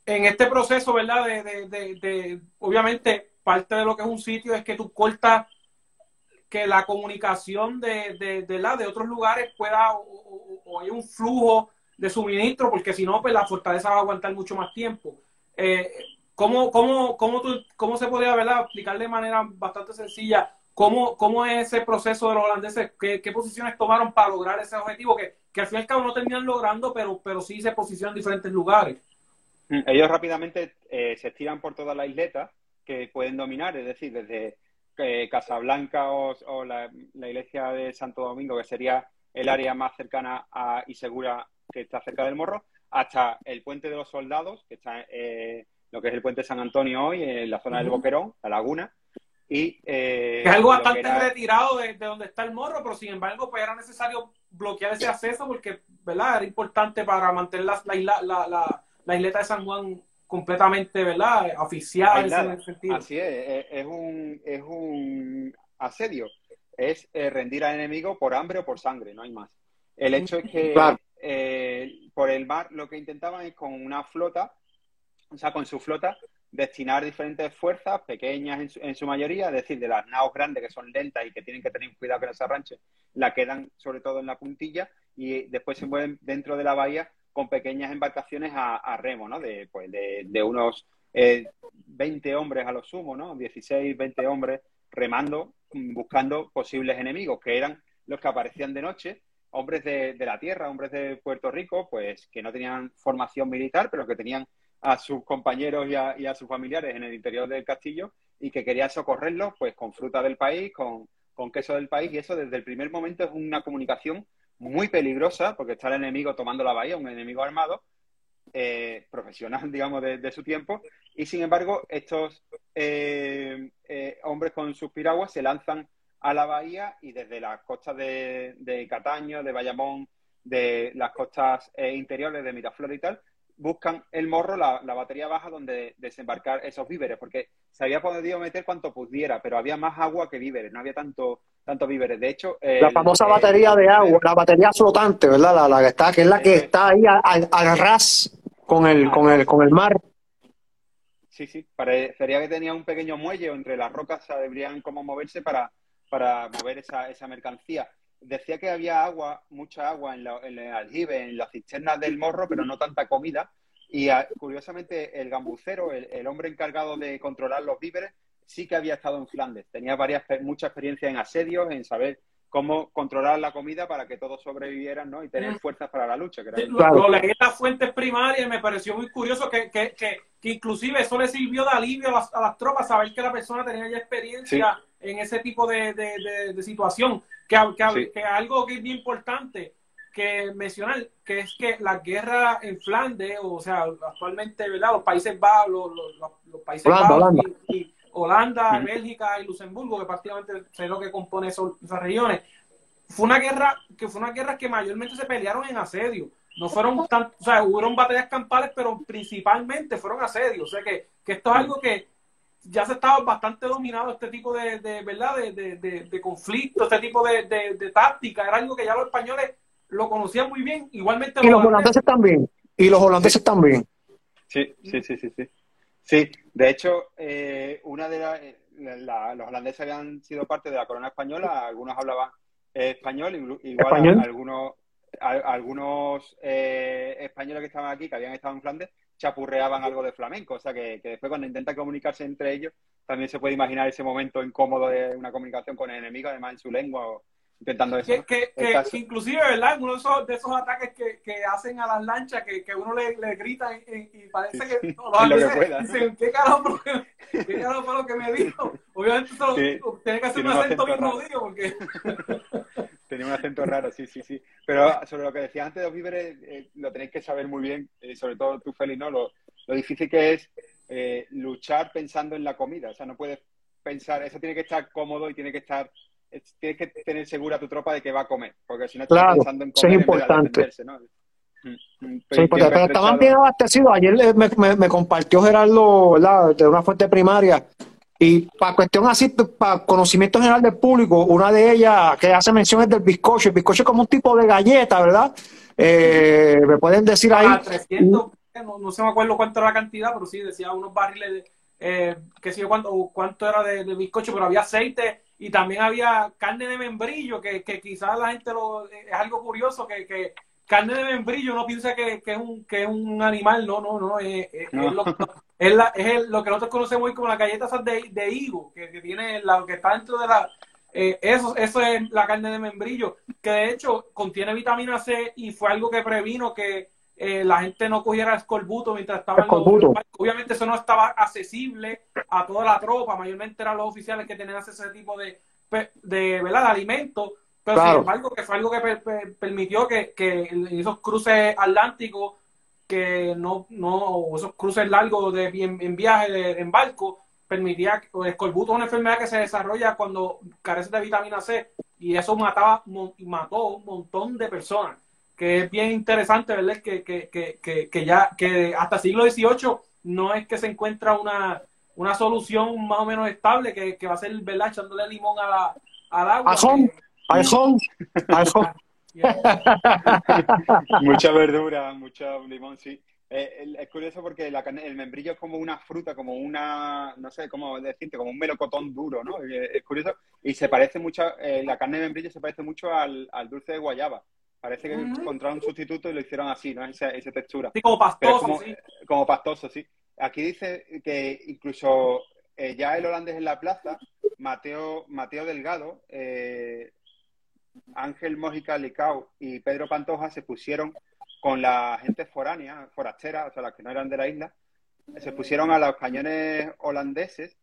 en este proceso, ¿verdad? de, obviamente, parte de lo que es un sitio es que tú cortas que la comunicación de, la, de otros lugares pueda o, hay un flujo de suministro, porque si no, pues la fortaleza va a aguantar mucho más tiempo. Eh, ¿cómo, cómo, cómo, ¿Cómo se podría ¿verdad? explicar de manera bastante sencilla cómo, cómo es ese proceso de los holandeses? ¿Qué, qué posiciones tomaron para lograr ese objetivo? Que, que al fin y al cabo no terminan logrando, pero, pero sí se posicionan en diferentes lugares. Mm, ellos rápidamente eh, se estiran por toda la isleta que pueden dominar, es decir, desde eh, Casablanca o, la, iglesia de Santo Domingo, que sería el área más cercana y segura que está cerca del Morro, hasta el puente de los soldados, que está eh, lo que es el puente San Antonio hoy, en la zona del Boquerón, la laguna. Y, eh, es algo bastante retirado de, donde está el morro, pero sin embargo, pues era necesario bloquear ese acceso porque, ¿verdad? Era importante para mantener la, la, la, la isleta de San Juan completamente, ¿verdad? Oficial en ese sentido. Así es, es un, es un asedio. Es eh, rendir al enemigo por hambre o por sangre, no hay más. El hecho es que eh, por el mar lo que intentaban es con una flota, o sea, con su flota, destinar diferentes fuerzas, pequeñas en su, mayoría, es decir, de las naos grandes que son lentas y que tienen que tener cuidado que no se la quedan sobre todo en la puntilla y después se mueven dentro de la bahía con pequeñas embarcaciones a, remo, ¿no? De, pues, de, unos 20 eh, hombres a lo sumo, ¿no? 16, 20 hombres remando, buscando posibles enemigos, que eran los que aparecían de noche, hombres de, la tierra, hombres de Puerto Rico, pues que no tenían formación militar, pero que tenían a sus compañeros y a, y a sus familiares en el interior del castillo y que querían socorrerlos, pues con fruta del país, con, queso del país, y eso desde el primer momento es una comunicación muy peligrosa, porque está el enemigo tomando la bahía, un enemigo armado, eh, profesional, [LAUGHS] digamos, de, su tiempo, y sin embargo, estos eh, eh, hombres con sus piraguas se lanzan a la bahía y desde las costas de, Cataño, de Bayamón, de las costas interiores de Miraflores y tal, buscan el morro, la, batería baja donde desembarcar esos víveres, porque se había podido meter cuanto pudiera, pero había más agua que víveres, no había tanto, tanto víveres. De hecho, la famosa batería de agua, la batería flotante, ¿verdad? La, que está, que es la que está ahí al, ras con el, con el, con el mar. Sí, sí, parecería que tenía un pequeño muelle entre las rocas sabrían cómo moverse para, para mover esa, esa mercancía decía que había agua, mucha agua en, el aljibe, en las cisternas del morro, pero no tanta comida. Y ah, curiosamente, el gambucero, el, hombre encargado de controlar los víveres, sí que había estado en Flandes. Tenía varias, mucha experiencia en asedios, en saber cómo controlar la comida para que todos sobrevivieran ¿no? y tener fuerzas para la lucha. lo, leí en las fuentes primarias y me pareció muy curioso que, que, que, inclusive eso le sirvió de alivio a las, tropas, saber que la persona tenía ya experiencia en ese tipo de, de, situación. Que, que, algo que es bien importante que mencionar, que es que la guerra en Flandes, o sea, actualmente, ¿verdad? Los Países Bajos, los, Países Bajos Y, Holanda, Bélgica y Luxemburgo, que prácticamente es lo que compone esas regiones, fue una guerra que fue una guerra que mayormente se pelearon en asedio. No fueron tan, o sea, hubo batallas campales, pero principalmente fueron asedios. O sea que, que esto es algo que, ya se estaba bastante dominado este tipo de, de ¿verdad? De, de, de, conflicto, este tipo de, táctica. Era algo que ya los españoles lo conocían muy bien, igualmente y los holandeses también, y los holandeses también. Sí, sí, sí, sí, sí. Sí, de hecho, eh, una de las, eh, los holandeses habían sido parte de la corona española, algunos hablaban español, igual algunos algunos eh, españoles que estaban aquí, que habían estado en Flandes, chapurreaban algo de flamenco. O sea que, después cuando intenta comunicarse entre ellos, también se puede imaginar ese momento incómodo de una comunicación con el enemigo, además en su lengua o intentando eso. Que, inclusive, ¿verdad? Uno de esos, ataques que, hacen a las lanchas, que, uno le, grita y, parece que [LAUGHS] dicen, ¿qué carajo, ¿qué carajo fue lo que me dijo? Obviamente eso tiene que hacer un acento bien jodido porque... [LAUGHS] Tenía un acento raro, sí, sí, sí. Pero sobre lo que decía antes de los víveres, eh, lo tenéis que saber muy bien, eh, sobre todo tú, Félix, ¿no? Lo, difícil que es eh, luchar pensando en la comida. O sea, no puedes pensar, eso tiene que estar cómodo y tiene que estar, tienes que tener segura tu tropa de que va a comer, porque si no estás pensando en comer, es importante. ¿no? Mm, mm, sí, pero estaban bien abastecidos. Ayer me, me, compartió Gerardo, ¿verdad? De una fuente primaria, y para cuestión así, para conocimiento general del público, una de ellas que hace mención es del bizcocho. El bizcocho es como un tipo de galleta, ¿verdad? Eh, me pueden decir ahí. Ah, 300, no, no, se me acuerdo cuánto era la cantidad, pero sí decía unos barriles, de, eh, que sé yo cuánto, cuánto era de, bizcocho, pero había aceite y también había carne de membrillo, que, que quizás la gente lo. Es algo curioso que, que carne de membrillo no piensa que, que, es un, que es un animal, no, no, no, es, es, lo, es, la, es lo que nosotros conocemos hoy como la galleta de, de higo, que, que, tiene la, que está dentro de la... Eh, eso, eso es la carne de membrillo, que de hecho contiene vitamina C y fue algo que previno que eh, la gente no cogiera escorbuto mientras estaba en los Obviamente eso no estaba accesible a toda la tropa, mayormente eran los oficiales que tenían ese tipo de, de, ¿verdad? de alimentos, pero sin embargo, que fue algo que permitió que, esos cruces atlánticos, que no, no esos cruces largos de, en, viaje en barco, permitía, el escorbuto es una enfermedad que se desarrolla cuando carece de vitamina C y eso mataba mató un montón de personas que es bien interesante verdad que, que, que, que ya que hasta siglo XVIII no es que se encuentra una, una solución más o menos estable que, va a ser verdad echándole limón a la, al agua iPhone, iPhone. [LAUGHS] mucha verdura, mucho limón, sí. Eh, es curioso porque la el membrillo es como una fruta, como una, no sé cómo decirte, como un melocotón duro, ¿no? Es curioso. Y se parece mucho, eh, la carne de membrillo se parece mucho al, dulce de guayaba. Parece que encontraron un sustituto y lo hicieron así, ¿no? Esa, esa textura. Sí, como pastoso, como, sí. Como pastoso, sí. Aquí dice que incluso eh, ya el holandés en la plaza, Mateo, Mateo Delgado, eh, Ángel Mójica Licao y Pedro Pantoja se pusieron con la gente foránea, forastera, o sea, las que no eran de la isla, se pusieron a los cañones holandeses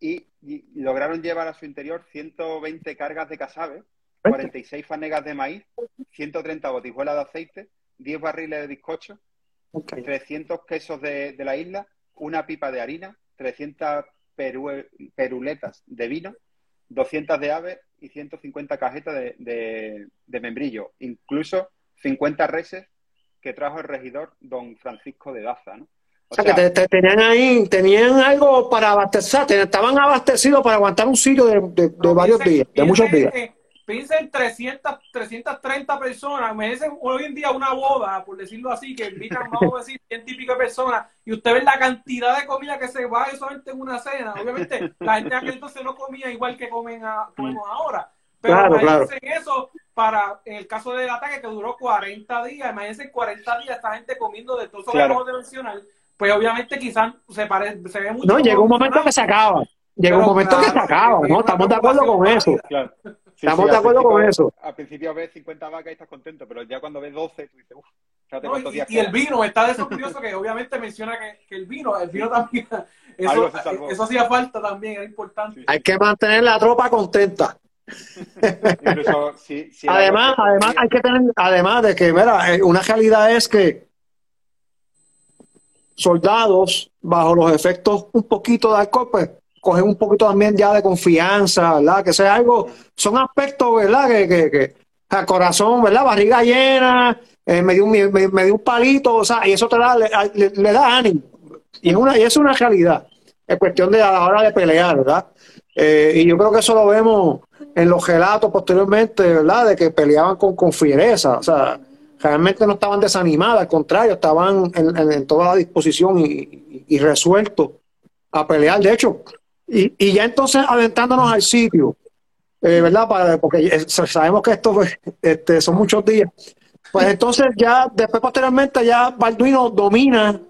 y, lograron llevar a su interior 120 cargas de casabe, 46 fanegas de maíz, 130 botijuelas de aceite, 10 barriles de bizcocho, 300 quesos de, la isla, una pipa de harina, 300 peruletas de vino, 200 de ave y 150 cajetas de, membrillo, incluso 50 reses que trajo el regidor don Francisco de Daza, ¿no? O, sea, que tenían ahí, tenían algo para abastecer, estaban abastecidos para aguantar un sitio de, varios días, de muchos días. Piensen 300, 330 personas, me dicen hoy en día una boda, por decirlo así, que invitan, vamos a decir, 100 y pico personas, y usted ve la cantidad de comida que se va solamente en una cena. Obviamente, la gente aquel entonces no comía igual que comen comemos ahora. Pero imagínense eso para, en el caso del ataque que duró 40 días, imagínense 40 días esta gente comiendo de todo eso que acabo de mencionar, pues obviamente quizás se, parece, se ve mucho. No, llega un momento que se acaba. Llega un momento que se acaba, ¿no? Estamos de acuerdo con eso. Claro. Estamos de acuerdo con eso. Al principio ves 50 vacas y estás contento, pero ya cuando ves 12, tú dices, uff, no, y, y el vino, está de eso [LAUGHS] curioso que obviamente menciona que, que, el vino, el vino también, [LAUGHS] eso, eso hacía falta también, era importante. Hay que mantener la tropa contenta. [LAUGHS] Incluso, si, si además, además hay que tener, además de que, mira, eh, una realidad es que soldados bajo los efectos un poquito de alcohol, pues coger un poquito también ya de confianza, ¿verdad? Que sea algo, son aspectos, ¿verdad? Que, que, que a corazón, ¿verdad? Barriga llena, eh, me, dio un, me, dio un palito, o sea, y eso te da, le, da ánimo. Y es una, y es una realidad. en cuestión de a la hora de pelear, ¿verdad? Eh, y yo creo que eso lo vemos en los relatos posteriormente, ¿verdad? De que peleaban con, con fiereza, o sea, realmente no estaban desanimadas, al contrario, estaban en, toda la disposición y, y, resueltos a pelear. De hecho, y, y ya entonces adentrándonos al sitio, eh, ¿verdad? Para, porque sabemos que esto este, son muchos días. Pues entonces ya, después posteriormente ya Balduino domina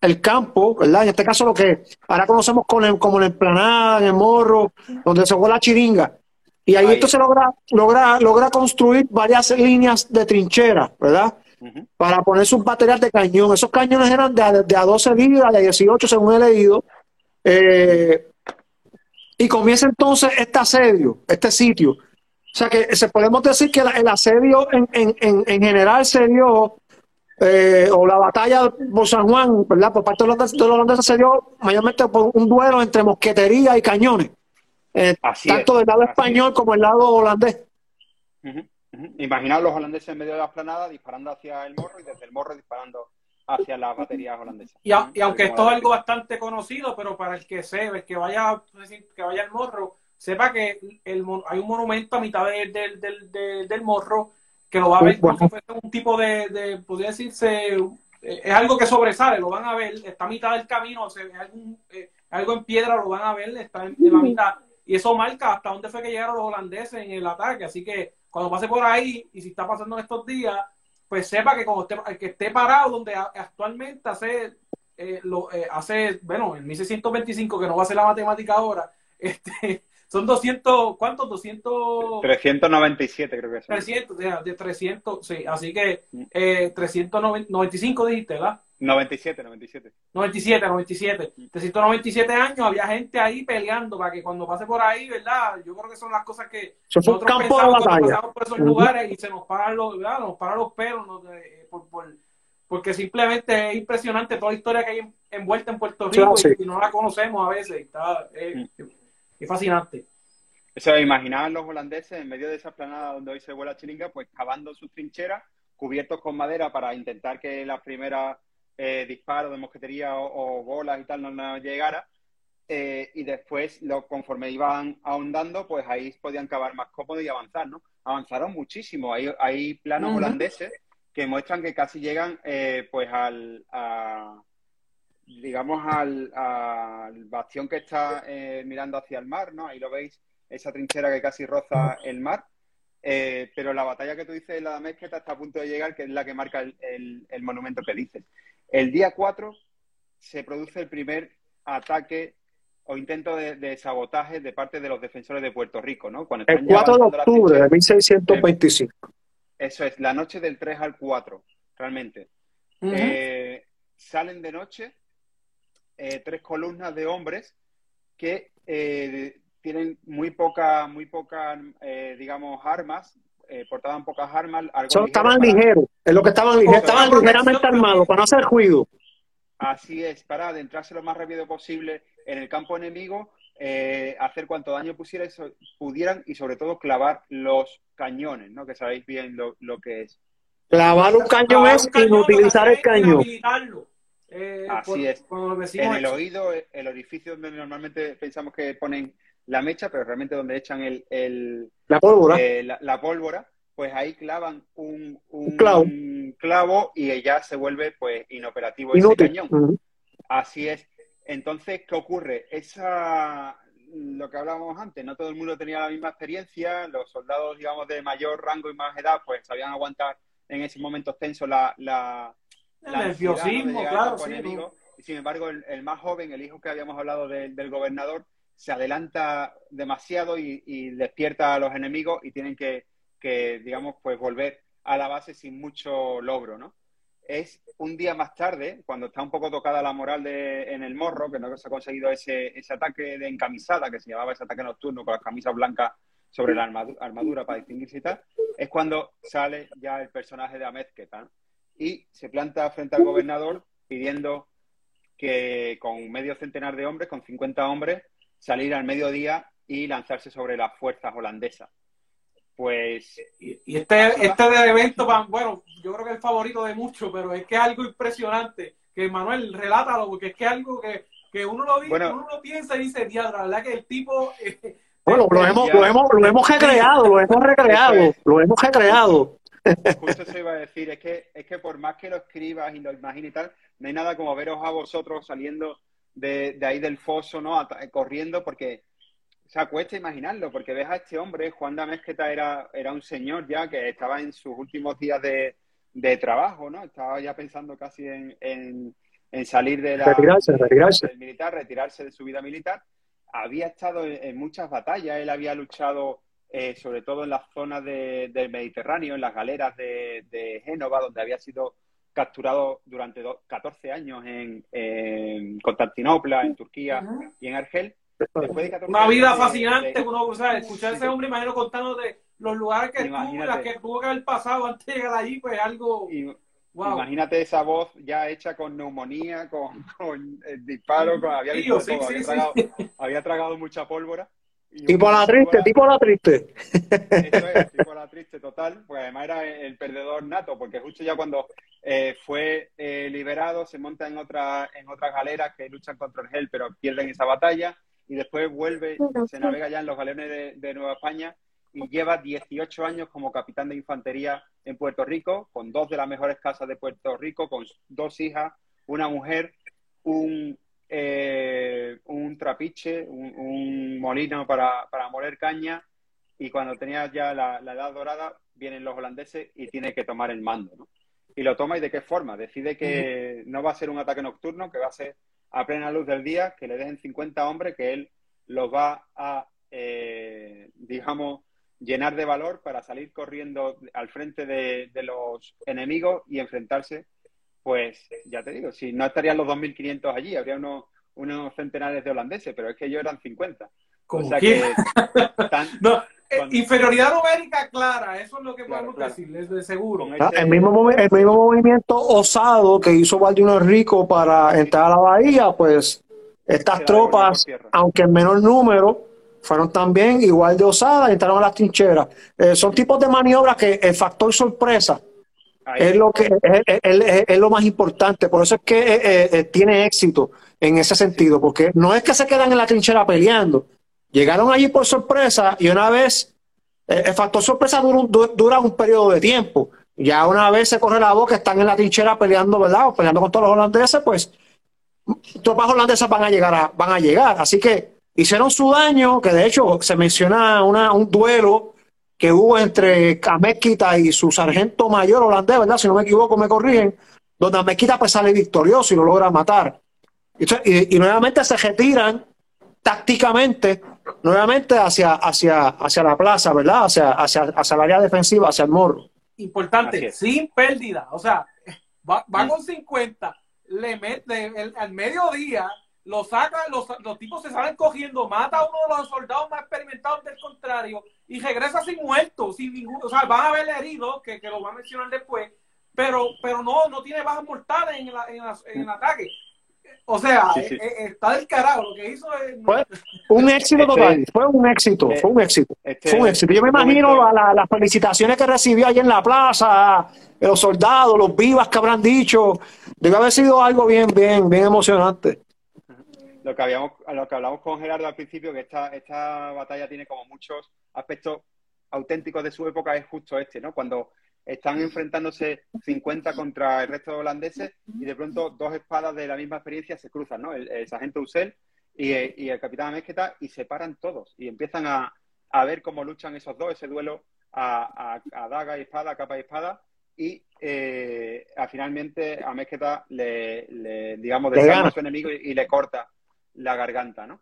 el campo, ¿verdad? En este caso lo que ahora conocemos con como en el Planada, en el Morro, donde se fue la chiringa. Y ahí, entonces logra, logra, logra construir varias líneas de trinchera, ¿verdad? Para poner sus baterías de cañón. Esos cañones eran de, a 12 libras, de 18 según he leído. Eh, y comienza entonces este asedio, este sitio. O sea que se podemos decir que el asedio en, en, en, general se dio, eh, o la batalla por San Juan, ¿verdad? Por parte de los, holandeses se dio mayormente por un duelo entre mosquetería y cañones. Eh, tanto del lado español como del lado holandés. Imaginaos los holandeses en medio de la esplanada disparando hacia el morro y desde el morro disparando hacia las baterías holandesas. Y, aunque esto es algo bastante conocido, pero para el que se que vaya, que vaya al morro, sepa que el, hay un monumento a mitad del, del, morro que lo va a ver como si fuese un tipo de, podría decirse, eh, es algo que sobresale, lo van a ver, está a mitad del camino, o algún, eh, algo en piedra, lo van a ver, está en, la mitad. Y eso marca hasta dónde fue que llegaron los holandeses en el ataque. Así que cuando pase por ahí, y si está pasando en estos días, pues sepa que cuando esté, que esté parado donde actualmente hace, eh, lo, eh, hace, bueno, en 1625, que no va a ser la matemática ahora, [LAUGHS] este, son 200, ¿cuántos? 200... 397 creo que es. 300, de 300, sí, así que eh, 395 dijiste, ¿verdad? 97, 97. 97, 97. 397 años había gente ahí peleando para que cuando pase por ahí, ¿verdad? Yo creo que son las cosas que nosotros pensamos cuando pasamos por esos lugares y se nos paran los, ¿verdad? Nos paran los pelos eh, por, por, porque simplemente es impresionante toda la historia que hay envuelta en Puerto Rico y, no la conocemos a veces. Está, es, fascinante. O sea, imaginaban los holandeses en medio de esa planada donde hoy se vuela chiringa, pues cavando sus trincheras, cubiertos con madera para intentar que las primeras eh, disparos de mosquetería o, bolas y tal no, llegara. Eh, y después, lo, conforme iban ahondando, pues ahí podían cavar más cómodo y avanzar, ¿no? Avanzaron muchísimo. Hay, hay planos holandeses que muestran que casi llegan, eh, pues, al, digamos, al, al, bastión que está mirando hacia el mar, ¿no? Ahí lo veis, esa trinchera que casi roza el mar. pero la batalla que tú dices, la de Mezqueta, está a punto de llegar, que es la que marca el, el, el monumento que dices. El día 4 se produce el primer ataque o intento de, sabotaje de parte de los defensores de Puerto Rico, ¿no? el 4 de octubre de 1625. Eso es, la noche del 3 al 4, realmente. Eh, salen de noche eh, tres columnas de hombres que eh, tienen muy poca, muy pocas, digamos, armas, eh, portaban pocas armas. estaban ligeros, es lo que estaban ligeros, estaban ligeramente armados para no hacer ruido. Así es, para adentrarse lo más rápido posible en el campo enemigo, eh, hacer cuanto daño pusiera, pudieran y sobre todo clavar los cañones, ¿no? Que sabéis bien lo, que es. Clavar un cañón es inutilizar el cañón. Eh, Así es. En el oído, el orificio donde normalmente pensamos que ponen la mecha, pero realmente donde echan el, la pólvora, eh, la, pólvora, pues ahí clavan un, un, clavo. y ya se vuelve pues inoperativo ese cañón. Así es. Entonces, ¿qué ocurre? Esa lo que hablábamos antes, no todo el mundo tenía la misma experiencia, los soldados, digamos, de mayor rango y más edad, pues sabían aguantar en ese momento tenso la, la, el nerviosismo, claro. Sin embargo, el, más joven, el hijo que habíamos hablado del gobernador, se adelanta demasiado y, despierta a los enemigos y tienen que, digamos, pues volver a la base sin mucho logro, ¿no? Es un día más tarde, cuando está un poco tocada la moral de, en el morro, que no se ha conseguido ese, ese ataque de encamisada, que se llamaba ese ataque nocturno con las camisas blancas sobre la armadura, para distinguirse y tal, es cuando sale ya el personaje de Amezqueta y se planta frente al gobernador pidiendo que con medio centenar de hombres, con 50 hombres, salir al mediodía y lanzarse sobre las fuerzas holandesas. Pues. Y, este, este evento, bueno, yo creo que es el favorito de muchos, pero es que es algo impresionante. Que Manuel, relátalo, porque es que es algo que, que uno lo, dice, uno lo piensa y dice, diablo, la verdad que el tipo... Eh, bueno, lo hemos, lo hemos, lo hemos recreado, lo hemos recreado, lo hemos recreado. Justo eso iba a decir, es que, es que por más que lo escribas y lo imagines y tal, no hay nada como veros a vosotros saliendo de, ahí del foso, ¿no? corriendo, porque, o sea, cuesta imaginarlo, porque ves a este hombre, Juan de Mezqueta era, era un señor ya que estaba en sus últimos días de, trabajo, ¿no? Estaba ya pensando casi en, en, salir de la, retirarse, del militar, retirarse de su vida militar. Había estado en muchas batallas, él había luchado eh, sobre todo en las zonas del Mediterráneo, en las galeras de, Génova, donde había sido capturado durante 14 años en, Constantinopla, en Turquía y en Argel. Una vida fascinante, uno, o sea, escuchar a ese hombre, imagino contando de los lugares que estuvo, las que tuvo que haber pasado antes de llegar allí, pues algo... Imagínate esa voz ya hecha con neumonía, con, con el disparo, había, [LAUGHS] había tragado mucha pólvora Tipo la triste, tipo la triste. Eso es, tipo la triste total. Pues además era el perdedor nato, porque justo ya cuando eh, fue eh, liberado se monta en, otra, en otras galeras que luchan contra el gel, pero pierden esa batalla. Y después vuelve, se navega ya en los galeones de, Nueva España y lleva 18 años como capitán de infantería en Puerto Rico, con dos de las mejores casas de Puerto Rico, con dos hijas, una mujer, un eh, un trapiche, un, molino para, para, moler caña y cuando tenía ya la, edad dorada vienen los holandeses y tiene que tomar el mando. ¿no? Y lo toma y de qué forma. Decide que no va a ser un ataque nocturno, que va a ser a plena luz del día, que le dejen 50 hombres, que él los va a, eh, digamos, llenar de valor para salir corriendo al frente de, de los enemigos y enfrentarse pues ya te digo, si no estarían los 2.500 allí, habría unos, unos centenares de holandeses, pero es que ellos eran 50. O sea que [LAUGHS] eh, inferioridad numérica clara, eso es lo que podemos decirles de seguro. Ah, el, mismo, el mismo movimiento osado que hizo Valdino Rico para entrar a la bahía, pues estas tropas, aunque en menor número, fueron también igual de osadas, entraron a las trincheras. Eh, son tipos de maniobras que el factor sorpresa es lo que es, lo más importante. Por eso es que eh, eh, tiene éxito en ese sentido, porque no es que se quedan en la trinchera peleando. Llegaron allí por sorpresa y una vez eh, el factor sorpresa dura, un periodo de tiempo. Ya una vez se corre la voz que están en la trinchera peleando, ¿verdad? O peleando con todos los holandeses, pues tropas holandesas van a llegar a, van a llegar. Así que hicieron su daño, que de hecho se menciona una, un duelo que hubo entre Amezquita y su sargento mayor holandés, ¿verdad? Si no me equivoco, me corrigen, donde Amezquita pues sale victorioso y lo logra matar. Y, nuevamente se retiran tácticamente, nuevamente hacia, hacia, hacia la plaza, ¿verdad? Hacia, hacia, hacia el área defensiva, hacia el morro. Importante, sin pérdida. O sea, va, con 50, le mete al mediodía lo saca, los, los, tipos se salen cogiendo, mata a uno de los soldados más experimentados del contrario y regresa sin muerto, sin ningún, o sea, van a haber herido, que, que lo va a mencionar después, pero, pero no, no tiene bajas mortales en, en, el ataque. O sea, eh, eh, está del carajo, lo que hizo es... Fue un éxito este total, fue un éxito, fue un éxito, este fue un éxito. Yo me imagino las felicitaciones que recibió allí en la plaza, los soldados, los vivas que habrán dicho, debe haber sido algo bien, bien, bien emocionante lo que habíamos, lo que hablamos con Gerardo al principio, que esta, esta batalla tiene como muchos aspectos auténticos de su época, es justo este, ¿no? Cuando están enfrentándose 50 contra el resto de holandeses y de pronto dos espadas de la misma experiencia se cruzan, ¿no? El, sargento Usel y, el capitán Amezqueta y se paran todos y empiezan a, ver cómo luchan esos dos, ese duelo a, daga y espada, capa y espada y eh, finalmente a le, le digamos, desarma a su enemigo y, le corta la garganta, ¿no?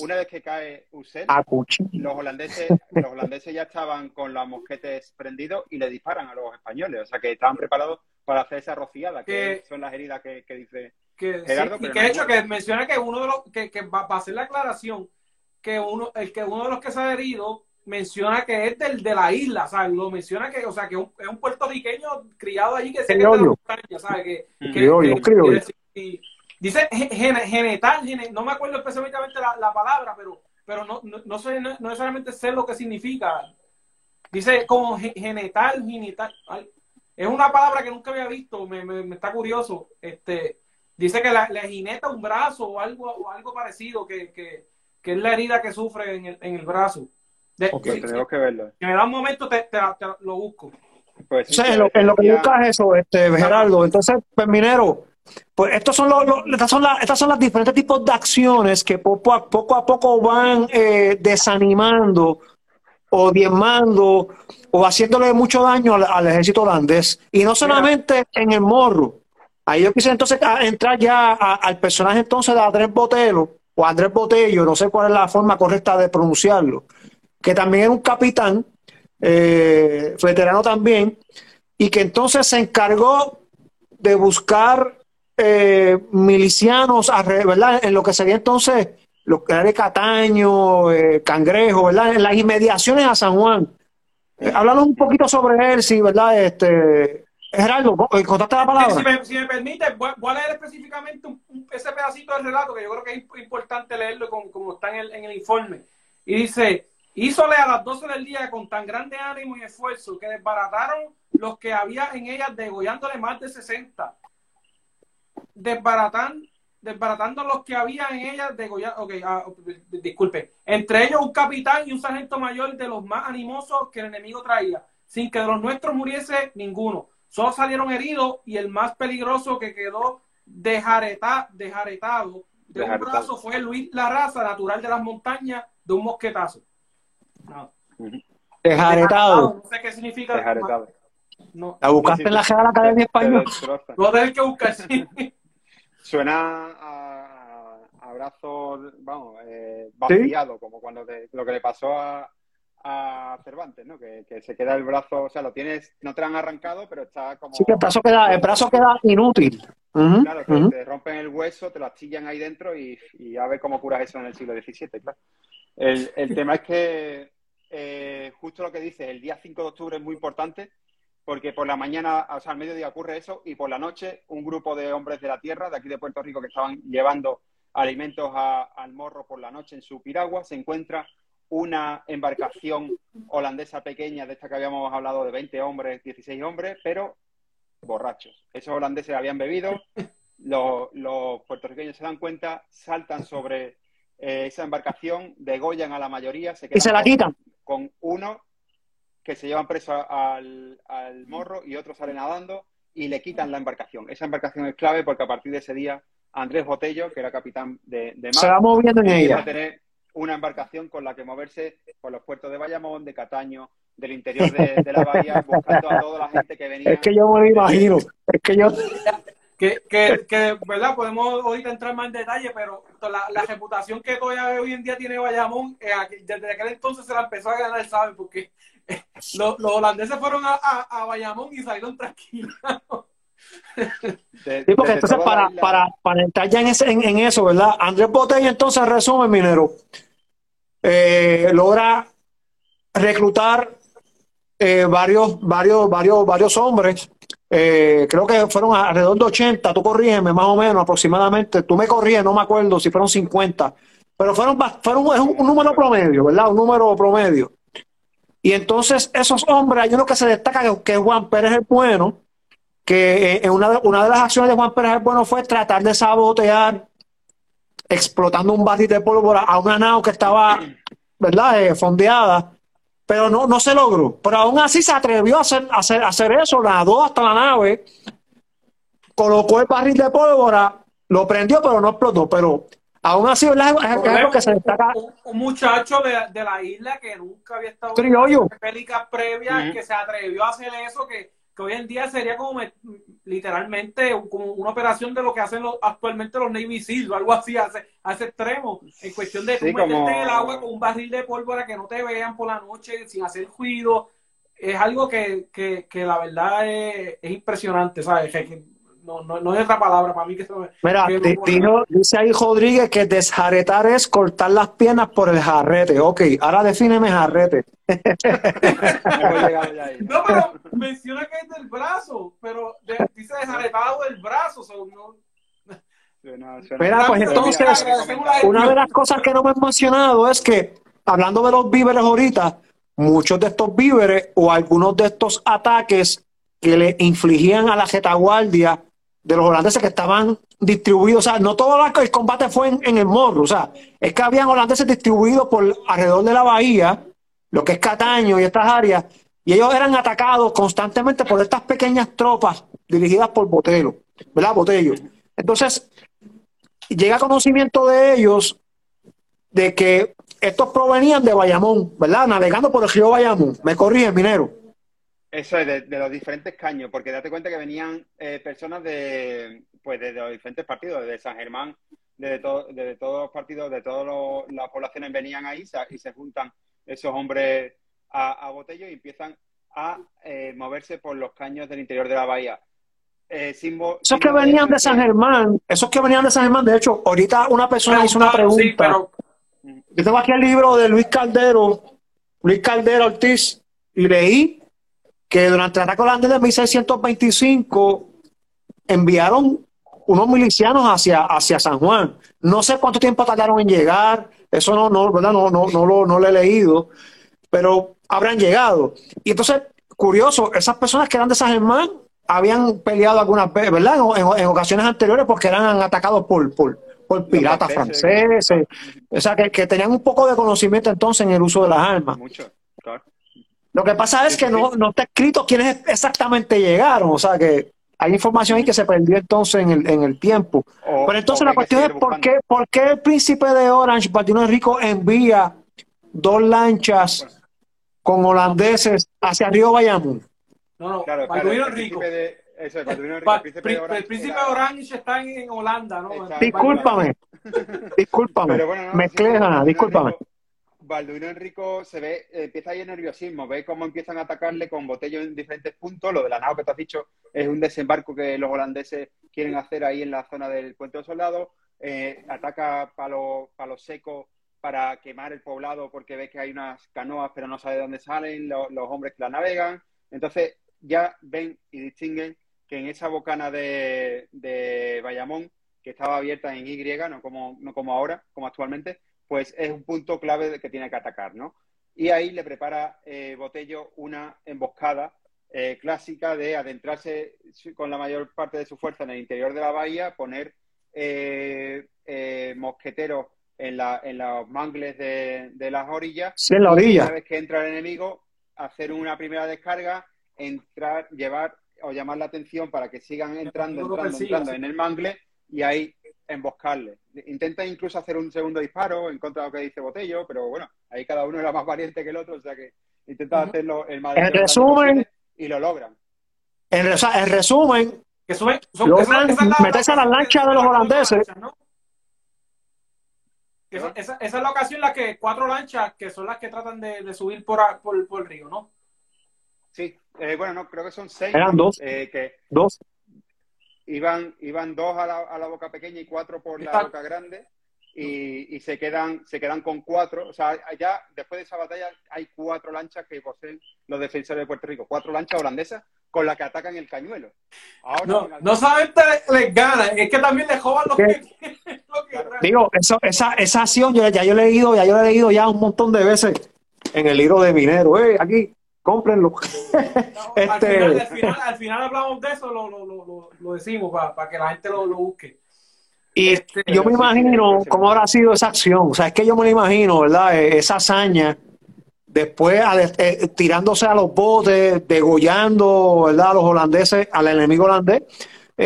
Una vez que cae Uset, los holandeses, los holandeses ya estaban con los mosquetes prendidos y le disparan a los españoles. O sea que estaban preparados para hacer esa rociada, que, son las heridas que, dice que, Gerardo. y que de hecho que menciona que uno de los, que, va, a hacer la aclaración, que uno, el que uno de los que se ha herido menciona que es del de la isla, ¿sabes? Lo menciona que, o sea, que es un puertorriqueño criado allí que se queda en la ¿sabes? Que, Dice genetal, no me acuerdo específicamente la, palabra, pero, pero no, no, sé, no, necesariamente sé lo que significa. Dice como genetal, genital. Es una palabra que nunca había visto, me, me, está curioso. Este, dice que le jineta un brazo o algo, o algo parecido, que, que, que, es la herida que sufre en el, en el brazo. De, tenemos que verlo. Si me da un momento, te, te, lo busco. Pues, sí, en, lo, en, lo, que buscas eso, este, Gerardo. Entonces, pues, minero, pues estos son los, estas, son las, estas son las diferentes tipos de acciones que poco a poco, a poco van eh, desanimando o diezmando o haciéndole mucho daño al, ejército holandés. Y no solamente en el morro. Ahí yo quise entonces entrar ya al personaje entonces de Andrés Botelo, o Andrés Botello, no sé cuál es la forma correcta de pronunciarlo, que también es un capitán, eh, veterano también, y que entonces se encargó de buscar eh, milicianos ¿verdad? en lo que sería entonces lo que era de Cataño, eh, Cangrejo, ¿verdad? En las inmediaciones a San Juan. Eh, háblanos un poquito sobre él, sí, ¿verdad? Este, Gerardo, contaste la palabra. Si me, si me permite, voy, a leer específicamente ese pedacito del relato que yo creo que es importante leerlo como, está en el, en el informe. Y dice, hízole a las 12 del día con tan grande ánimo y esfuerzo que desbarataron los que había en ellas degollándole más de 60. Desbaratan desbaratando los que había en ella degollado. Ok, ah, disculpe. Entre ellos un capitán y un sargento mayor de los más animosos que el enemigo traía, sin que de los nuestros muriese ninguno. Solo salieron heridos y el más peligroso que quedó dejareta, dejaretado de un brazo fue Luis Larraza, natural de las montañas, de un mosquetazo. Dejaretado. No sé qué significa. Dejaretado. No. ¿La buscaste en la Academia Española? No tenés que buscar, sí. Suena a, a brazo, vamos, eh, vaciado, como cuando lo que le pasó a, a Cervantes, ¿no? Que, se queda el brazo, o sea, lo tienes, no te lo han arrancado, pero está como... Sí, que el brazo queda, el brazo queda inútil. claro, te rompen el hueso, te lo astillan ahí dentro y, y, a ver cómo curas eso en el siglo XVII, claro. El, el tema es que, eh, justo lo que dices, el día 5 de octubre es muy importante porque por la mañana, o sea, al mediodía ocurre eso y por la noche un grupo de hombres de la tierra, de aquí de Puerto Rico, que estaban llevando alimentos al morro por la noche en su piragua, se encuentra una embarcación holandesa pequeña, de esta que habíamos hablado de 20 hombres, 16 hombres, pero borrachos. Esos holandeses habían bebido, los, puertorriqueños se dan cuenta, saltan sobre eh, esa embarcación, degollan a la mayoría, se quedan y se la quitan. con uno que se llevan preso al, morro y otros salen nadando y le quitan la embarcación. Esa embarcación es clave porque a partir de ese día Andrés Botello, que era capitán de, mar, se va moviendo en ella. a tener una embarcación con la que moverse por los puertos de Bayamón, de Cataño, del interior de, la bahía, [LAUGHS] buscando a toda la gente que venía. Es que yo me lo imagino. Es que yo. Que, que, que, ¿verdad? Podemos ahorita entrar más en detalle, pero la, la reputación que todavía hoy en día tiene Bayamón, eh, desde aquel entonces se la empezó a ganar, ¿sabes? Porque los, holandeses fueron a, a, Bayamón y salieron tranquilos. sí, porque entonces para, para, para, entrar ya en, ese, en, eso, ¿verdad? Andrés Botella entonces resume, minero, eh, logra reclutar eh, varios, varios, varios, varios hombres. Eh, creo que fueron alrededor de 80, tú corrígeme más o menos aproximadamente, tú me corrías, no me acuerdo si fueron 50, pero fueron, fueron un, un número promedio, ¿verdad? Un número promedio. Y entonces esos hombres, hay uno que se destaca que, es Juan Pérez el Bueno, que eh, una, de, una de las acciones de Juan Pérez el Bueno fue tratar de sabotear explotando un barril de pólvora a una nao que estaba, ¿verdad?, eh, fondeada, pero no, no se logró. Pero aún así se atrevió a hacer, a hacer, a hacer eso, nadó hasta la nave, colocó el barril de pólvora, lo prendió, pero no explotó. Pero Aún así, ¿verdad? Es, que se destaca. Un, muchacho de, la isla que nunca había estado en películas previas, que se atrevió a hacer eso, que, hoy en día sería como literalmente como una operación de lo que hacen actualmente los Navy Seals o algo así, a ese, extremo, en cuestión de meterte en el agua con un barril de pólvora que no te vean por la noche sin hacer ruido. Es algo que, la verdad es, impresionante, ¿sabes? No, no, no es otra palabra para mí que eso Mira, dice ahí Rodríguez que desjaretar es cortar las piernas por el jarrete. Ok, ahora defíneme jarrete. [LAUGHS] no, pero menciona que es del brazo, pero dice desjaretado del brazo. Mira, pues entonces, una de las cosas que no me he mencionado es que, hablando de los víveres ahorita, muchos de estos víveres o algunos de estos ataques que le infligían a la retaguardia de los holandeses que estaban distribuidos. O sea, no todo el combate fue en, el morro. O sea, es que habían holandeses distribuidos por alrededor de la bahía, lo que es Cataño y estas áreas, y ellos eran atacados constantemente por estas pequeñas tropas dirigidas por Botello, ¿verdad? Botello. Entonces, llega conocimiento de ellos de que estos provenían de Bayamón, ¿verdad? Navegando por el río Bayamón. Me corrige, minero. Eso es, de, los diferentes caños, porque date cuenta que venían eh, personas de, pues, de, los diferentes partidos, de San Germán, de, todos los partidos, de todas las poblaciones venían ahí y se juntan esos hombres a, Botello y empiezan a eh, moverse por los caños del interior de la bahía. Eh, esos que venían de San Germán, esos que venían de San Germán, de hecho, ahorita una persona hizo una pregunta. Yo tengo aquí el libro de Luis Caldero, Luis Caldero Ortiz, y leí que durante el ataque holandés de 1625 enviaron unos milicianos hacia, hacia San Juan. No sé cuánto tiempo tardaron en llegar, eso no, no, ¿verdad? No, no, no, lo, no lo he leído, pero habrán llegado. Y entonces, curioso, esas personas que eran de San Germán habían peleado algunas veces, ¿verdad? En, ocasiones anteriores porque eran atacados por, por, por piratas franceses. O sea, que, que, tenían un poco de conocimiento entonces en el uso de las armas. Mucho, claro. Lo que pasa es que no, no está escrito quiénes exactamente llegaron, o sea que hay información ahí que se perdió entonces en el, en el tiempo. Pero entonces la cuestión es por qué, por qué el príncipe de Orange, Martino Enrico, envía dos lanchas con holandeses hacia Río Bayamón. No, no, claro, claro, el. De, eso, el, príncipe de Orange, el príncipe de Orange está en, Holanda, ¿no? Discúlpame, discúlpame, bueno, no, discúlpame. Balduino Enrico se ve, empieza ahí el nerviosismo, ve cómo empiezan a atacarle con botellos en diferentes puntos. Lo de la nao que te has dicho es un desembarco que los holandeses quieren hacer ahí en la zona del puente de los soldados. Eh, ataca palo, palo seco para quemar el poblado porque ve que hay unas canoas pero no sabe de dónde salen los, hombres que la navegan. Entonces ya ven y distinguen que en esa bocana de, de Bayamón, que estaba abierta en Y, no como, no como ahora, como actualmente, pues es un punto clave que tiene que atacar, ¿no? Y ahí le prepara eh, Botello una emboscada eh, clásica de adentrarse con la mayor parte de su fuerza en el interior de la bahía, poner eh, mosqueteros en, la, en los mangles de, las orillas. Sí, en la orilla. una vez que entra el enemigo, hacer una primera descarga, entrar, llevar o llamar la atención para que sigan entrando, entrando, entrando en el mangle y ahí emboscarle. Intenta incluso hacer un segundo disparo en contra de lo que dice Botello, pero bueno, ahí cada uno era más valiente que el otro, o sea que intenta hacerlo el más En resumen, y lo logran. En, resumen, que meterse a la lancha de los holandeses. Esa, es la ocasión en la que cuatro lanchas, que son las que tratan de, subir por, por, el río, ¿no? Sí, eh, bueno, no, creo que son seis. Eran dos. Eh, que, dos iban, iban dos a la, a la boca pequeña y cuatro por la boca grande. Y, y, se quedan se quedan con cuatro. O sea, allá, después de esa batalla, hay cuatro lanchas que poseen los defensores de Puerto Rico. Cuatro lanchas holandesas con las que atacan el cañuelo. no, no solamente les ganan, es que también les jodan los [LAUGHS] que, Digo, eso, esa, esa acción ya, ya, yo he leído, ya yo he leído ya un montón de veces en el libro de minero. Eh, aquí cómprenlo. este... al, final, al, final, hablamos de eso, lo, lo, lo, decimos para, que la gente lo, busque. Y este, yo me imagino cómo habrá sido esa acción. O sea, es que yo me lo imagino, ¿verdad? E, esa hazaña, después eh, tirándose a los botes, degollando, ¿verdad? A los holandeses, al enemigo holandés,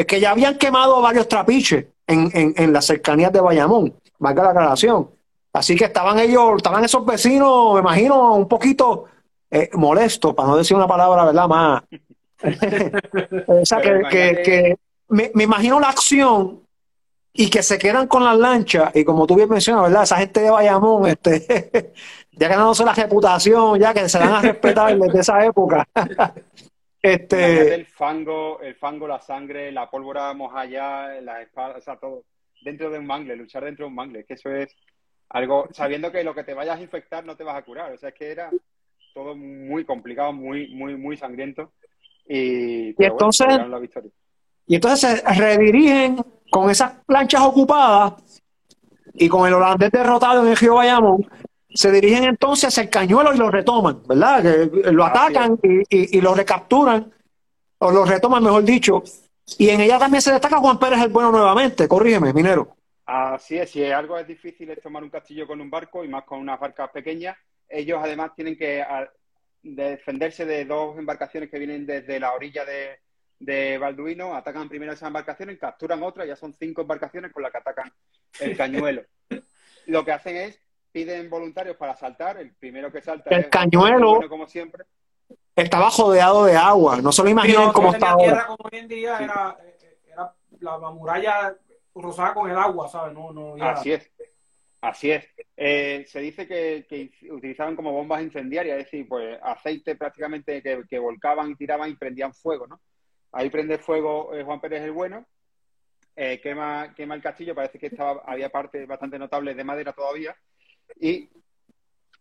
que ya habían quemado varios trapiches en, en, en las cercanías de Bayamón, valga la aclaración. Así que estaban ellos, estaban esos vecinos, me imagino, un poquito eh, molesto, para no decir una palabra, ¿verdad? Más. [LAUGHS] o sea, que, me, imagino la acción y que se quedan con las lanchas y como tú bien mencionas, ¿verdad? Esa gente de Bayamón, este, [LAUGHS] ya ganándose la reputación, ya que se van a respetar desde esa época. [LAUGHS] este... El fango, el fango, la sangre, la pólvora mojada, la espada, o sea, todo dentro de un mangle, luchar dentro de un mangle, que eso es algo, sabiendo que lo que te vayas a infectar no te vas a curar, o sea, es que era todo muy complicado, muy, muy, muy sangriento. Y, entonces, y entonces se redirigen con esas planchas ocupadas y con el holandés derrotado en el río Bayamón, se dirigen entonces hacia el cañuelo y lo retoman, ¿verdad? Que lo atacan y, y, lo recapturan, o lo retoman, mejor dicho, Y en ella también se destaca Juan Pérez el Bueno nuevamente, corrígeme, minero. Así es, si algo es difícil es tomar un castillo con un barco y más con unas barcas pequeñas, ellos además tienen que defenderse de dos embarcaciones que vienen desde la orilla de, de Balduino, atacan primero esas embarcaciones, capturan otra, ya son cinco embarcaciones con las que atacan el [LAUGHS] cañuelo. Lo que hacen es, piden voluntarios para saltar, el primero que salta el cañuelo, como siempre. Estaba jodeado de agua, no se lo imaginen cómo está ahora. Como hoy en día era, era la muralla rozada con el agua, ¿sabes? No, no, Así es. Así es. Eh, se dice que, utilizaban como bombas incendiarias, es decir, pues aceite prácticamente que, volcaban y tiraban y prendían fuego, ¿no? Ahí prende fuego eh, Juan Pérez el Bueno, eh, quema, quema el castillo, parece que estaba, había parte bastante notable de madera todavía, y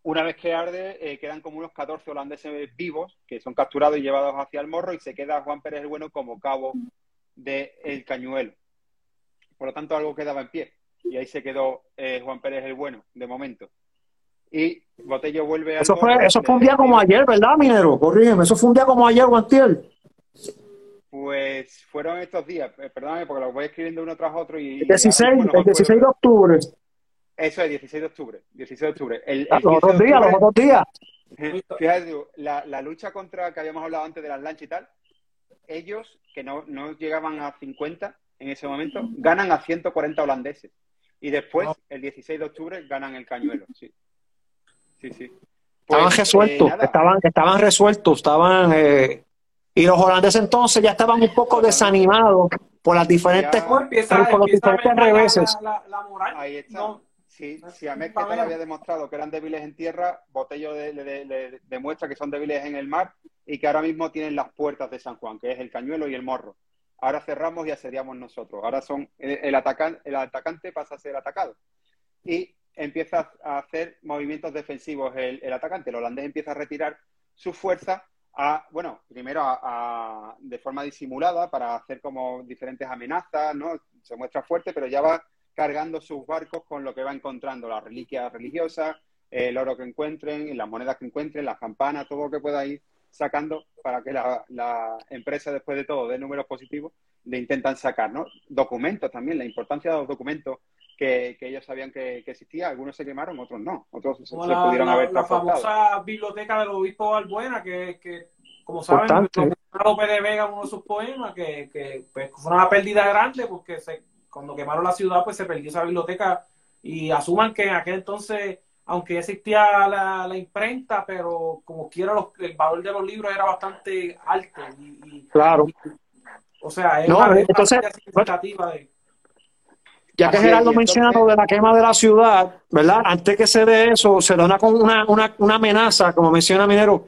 una vez que arde, quedan como unos 14 holandeses vivos, que son capturados y llevados hacia el morro, y se queda Juan Pérez el Bueno como cabo del cañuelo. Por lo tanto, algo quedaba en pie. Y ahí se quedó eh, Juan Pérez el bueno, de momento. Y Botello vuelve a. Eso fue, eso fue un día como ayer, ¿verdad, Minero? Corrígeme, eso fue un día como ayer, Guantiel. Pues fueron estos días, eh, perdóname porque lo voy escribiendo uno tras otro y... El 16, el 16 de octubre. Eso es, 16 de octubre, 16 de octubre. El, los otros días, los otros días. Fíjate, la, la, lucha contra, que habíamos hablado antes de las lanchas y tal, ellos, que no, no llegaban a 50, en ese momento, ganan a 140 holandeses. Y después, el 16 de octubre, ganan el cañuelo. Sí, sí. sí. estaban pues, resueltos, eh, estaban, estaban resueltos, estaban... Eh, y los holandeses entonces ya estaban un poco desanimados por las diferentes, por los diferentes reveses. Ahí está. Sí, si a Mezquita había demostrado que eran débiles en tierra, Botello le, demuestra que son débiles en el mar y que ahora mismo tienen las puertas de San Juan, que es el cañuelo y el morro ahora cerramos y asediamos nosotros. Ahora son el, atacante, el atacante pasa a ser atacado. Y empieza a hacer movimientos defensivos el, atacante. El holandés empieza a retirar su fuerza a, bueno, primero a, de forma disimulada para hacer como diferentes amenazas, ¿no? Se muestra fuerte, pero ya va cargando sus barcos con lo que va encontrando, las reliquias religiosas, el oro que encuentren, las monedas que encuentren, las campanas, todo lo que pueda ir sacando para que la, empresa, después de todo, dé números positivos, le intentan sacar, ¿no? Documentos también, la importancia de los documentos que, ellos sabían que, existía. Algunos se quemaron, otros no. Otros se, pudieron haber La famosa biblioteca del obispo Balbuena, que, que como saben, López de Vega, uno de sus poemas, que, que pues, fue una pérdida grande porque se, cuando quemaron la ciudad, pues se perdió esa biblioteca y asuman que en aquel entonces aunque existía la, imprenta, pero como quiera el valor de los libros era bastante alto. Y, claro. o sea, es una, entonces, de... Ya que Gerardo menciona lo de la quema de la ciudad, ¿verdad? Antes que se dé eso, se da una, una, una, amenaza, como menciona Minero,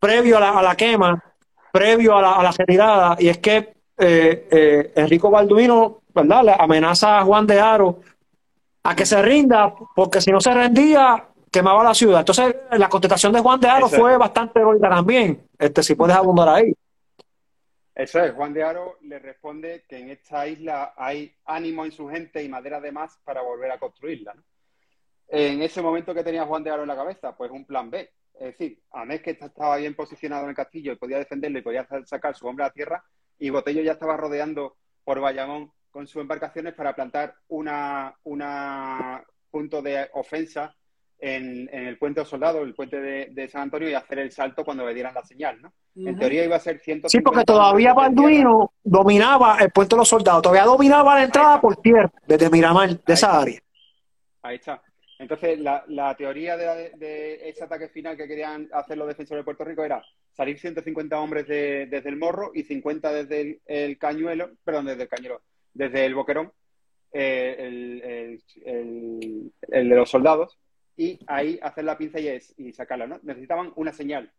previo a la, a la quema, previo a la, a la retirada, y es que eh, eh, Enrico Balduino, ¿verdad? Le amenaza a Juan de Aro a que se rinda, porque si no se rendía, quemaba la ciudad. Entonces, la contestación de Juan de Aro fue bastante heroica también. Este, si puedes abundar ahí. Eso es, Juan de Aro le responde que en esta isla hay ánimo en su gente y madera de más para volver a construirla. En ese momento que tenía Juan de Aro en la cabeza, pues un plan B. Es decir, a mes que estaba bien posicionado en el castillo y podía defenderlo y podía sacar su hombre a tierra, y Botello ya estaba rodeando por Bayamón con sus embarcaciones para plantar una, una punto de ofensa en, el puente de los soldados, el puente de, San Antonio, y hacer el salto cuando le dieran la señal, ¿no? En teoría iba a ser 150 Sí, porque todavía Balduino dominaba el puente de los soldados, todavía dominaba la entrada por tierra, desde Miramar, de esa área. Ahí está. Entonces, la, la teoría de, ese ataque final que querían hacer los defensores de Puerto Rico era salir 150 hombres desde el morro y 50 desde el, el cañuelo, perdón, desde el cañuelo, desde el boquerón, eh, el, de los soldados, y ahí hacer la pinza y, y sacarla. ¿no? Necesitaban una señal.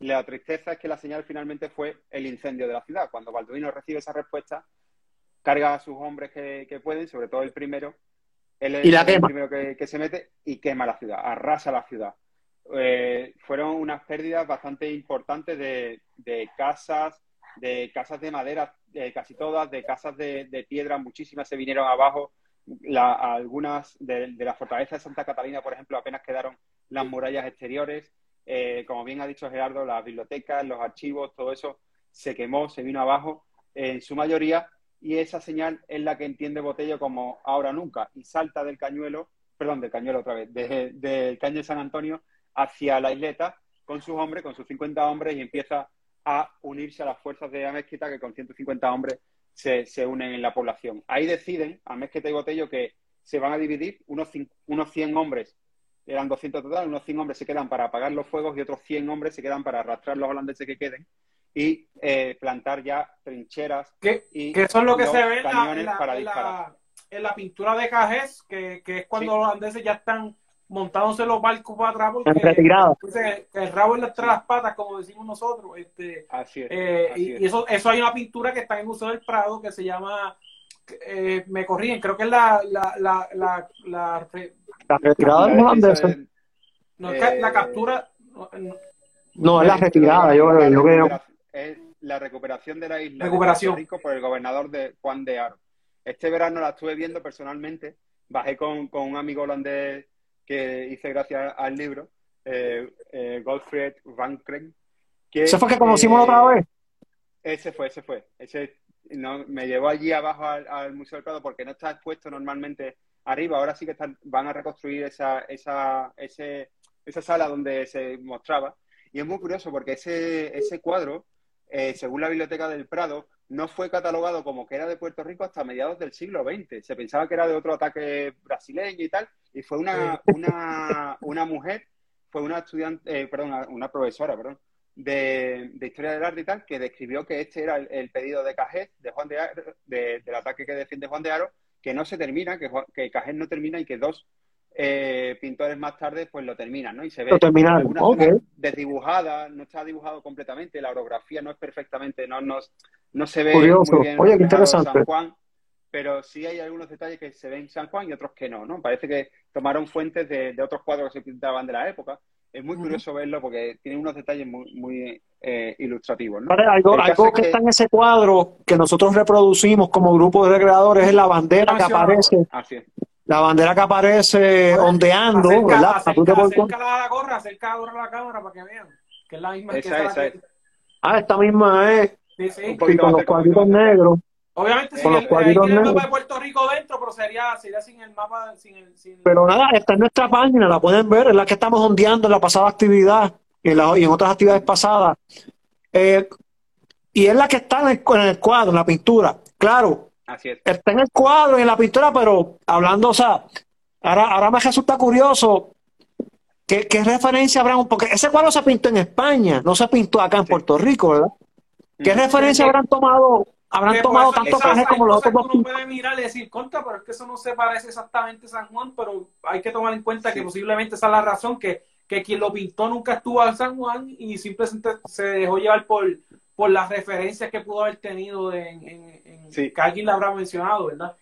La tristeza es que la señal finalmente fue el incendio de la ciudad. Cuando Balduino recibe esa respuesta, carga a sus hombres que, pueden, sobre todo el primero, él es el primero que, se mete y quema la ciudad, arrasa la ciudad. Eh, fueron unas pérdidas bastante importantes de, de casas, de casas de madera, eh, casi todas, de casas de, piedra, muchísimas se vinieron abajo. algunas de, la fortaleza de Santa Catalina, por ejemplo, apenas quedaron las murallas exteriores. Eh, como bien ha dicho Gerardo, las bibliotecas, los archivos, todo eso se quemó, se vino abajo. en su mayoría, y esa señal es la que entiende Botello como ahora nunca, y salta del cañuelo, perdón, del cañuelo otra vez, del caño de San Antonio hacia la isleta con sus hombres, con sus 50 hombres, y empieza a unirse a las fuerzas de Amezquita, que con 150 hombres se, se unen en la población. Ahí deciden, Amezquita y Botello, que se van a dividir, unos, unos 100 hombres, eran 200 total, unos 100 hombres se quedan para apagar los fuegos y otros 100 hombres se quedan para arrastrar los holandeses que queden y eh, plantar ya trincheras. Que, y que es lo que se ve en la, en, la, pintura de Cajés, que, que es cuando los holandeses ya están montándose los barcos para atrás porque que, el rabo entre las patas, como decimos nosotros. Este, así es, eh, y, eso, eso hay una pintura que está en el Museo del Prado que se llama, eh, me corrigen, creo que es la, la, la, la, la, retirada de los holandeses. No, es la captura. No, es la retirada, yo, creo. Es la recuperación de la isla recuperación. de Rico por el gobernador de Juan de Aro. Este verano la estuve viendo personalmente. Bajé con, con un amigo holandés que hice gracias al libro, eh, eh Gottfried Van Kren. Que, ¿Ese fue que conocimos otra vez? Ese fue, ese fue. Ese no, me llevó allí abajo al, Museo del Prado porque no está expuesto normalmente arriba. Ahora sí que están, van a reconstruir esa, esa, ese, esa sala donde se mostraba. Y es muy curioso porque ese, ese cuadro, eh, según la Biblioteca del Prado, no fue catalogado como que era de Puerto Rico hasta mediados del siglo XX. Se pensaba que era de otro ataque brasileño y tal, y fue una, una, una mujer, fue una estudiante, eh, perdón, una profesora, perdón, de, Historia del Arte y tal, que describió que este era el, pedido de Cajés, de Juan de, Aro, del ataque que defiende Juan de Aro, que no se termina, que, que Cajés no termina y que dos eh, pintores más tarde pues lo terminan, ¿no? Y se ve una desdibujada, no está dibujado completamente, la orografía no es perfectamente, no, no, no se ve Curioso. muy bien Oye, qué interesante. San Juan, pero sí hay algunos detalles que se ven en San Juan y otros que no, ¿no? Parece que tomaron fuentes de, otros cuadros que se pintaban de la época. Es muy curioso verlo porque tiene unos detalles muy, muy eh, ilustrativos. ¿no? algo, algo que, está en ese cuadro que nosotros reproducimos como grupo de recreadores es la bandera que aparece. Así es la bandera que aparece ondeando, ¿verdad? Acerca, acerca la gorra, acerca la gorra a la cámara para que vean, que es la misma esa, que esa es. Ah, esta misma es. Sí, sí. Y con los cuadritos negros. Obviamente con los cuadritos negros. el mapa de Puerto Rico dentro, pero sería, sería sin el mapa. Sin el, sin... Pero nada, esta es nuestra página, la pueden ver, es la que estamos ondeando en la pasada actividad y en, la, y en otras actividades pasadas. Eh, y es la que está en el, en el cuadro, en la pintura. Claro, Está en el cuadro y en la pintura, pero hablando, o sea, ahora, ahora me resulta curioso qué, qué referencia habrán, porque ese cuadro se pintó en España, no se pintó acá en Puerto Rico, ¿verdad? ¿Qué referencia habrán tomado habrán tomado tanto caje como los otros Uno puede mirar y decir, contra, pero es que eso no se parece exactamente a San Juan, pero hay que tomar en cuenta que posiblemente esa es la razón, que, que quien lo pintó nunca estuvo en San Juan y simplemente se dejó llevar por, por las referencias que pudo haber tenido en, en, que alguien la habrá mencionado, ¿verdad?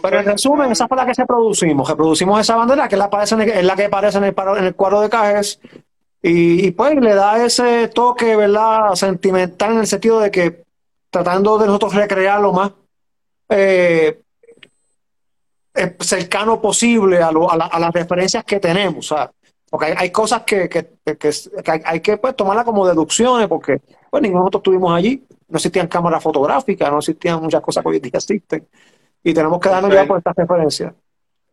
Pero en resumen, esa fue la que se producimos. Reproducimos esa bandera, que es la, es la que aparece en el, en el cuadro de Cajes, y, pues le da ese toque, ¿verdad?, sentimental en el sentido de que tratando de nosotros recrear lo más eh, eh, cercano posible a, a, las referencias que tenemos. Porque hay, cosas que, que, hay, que pues, tomarlas como deducciones, porque pues ninguno de nosotros estuvimos allí, no existían cámaras fotográficas, no existían muchas cosas que hoy día existen, y tenemos que darnos ya por estas referencias.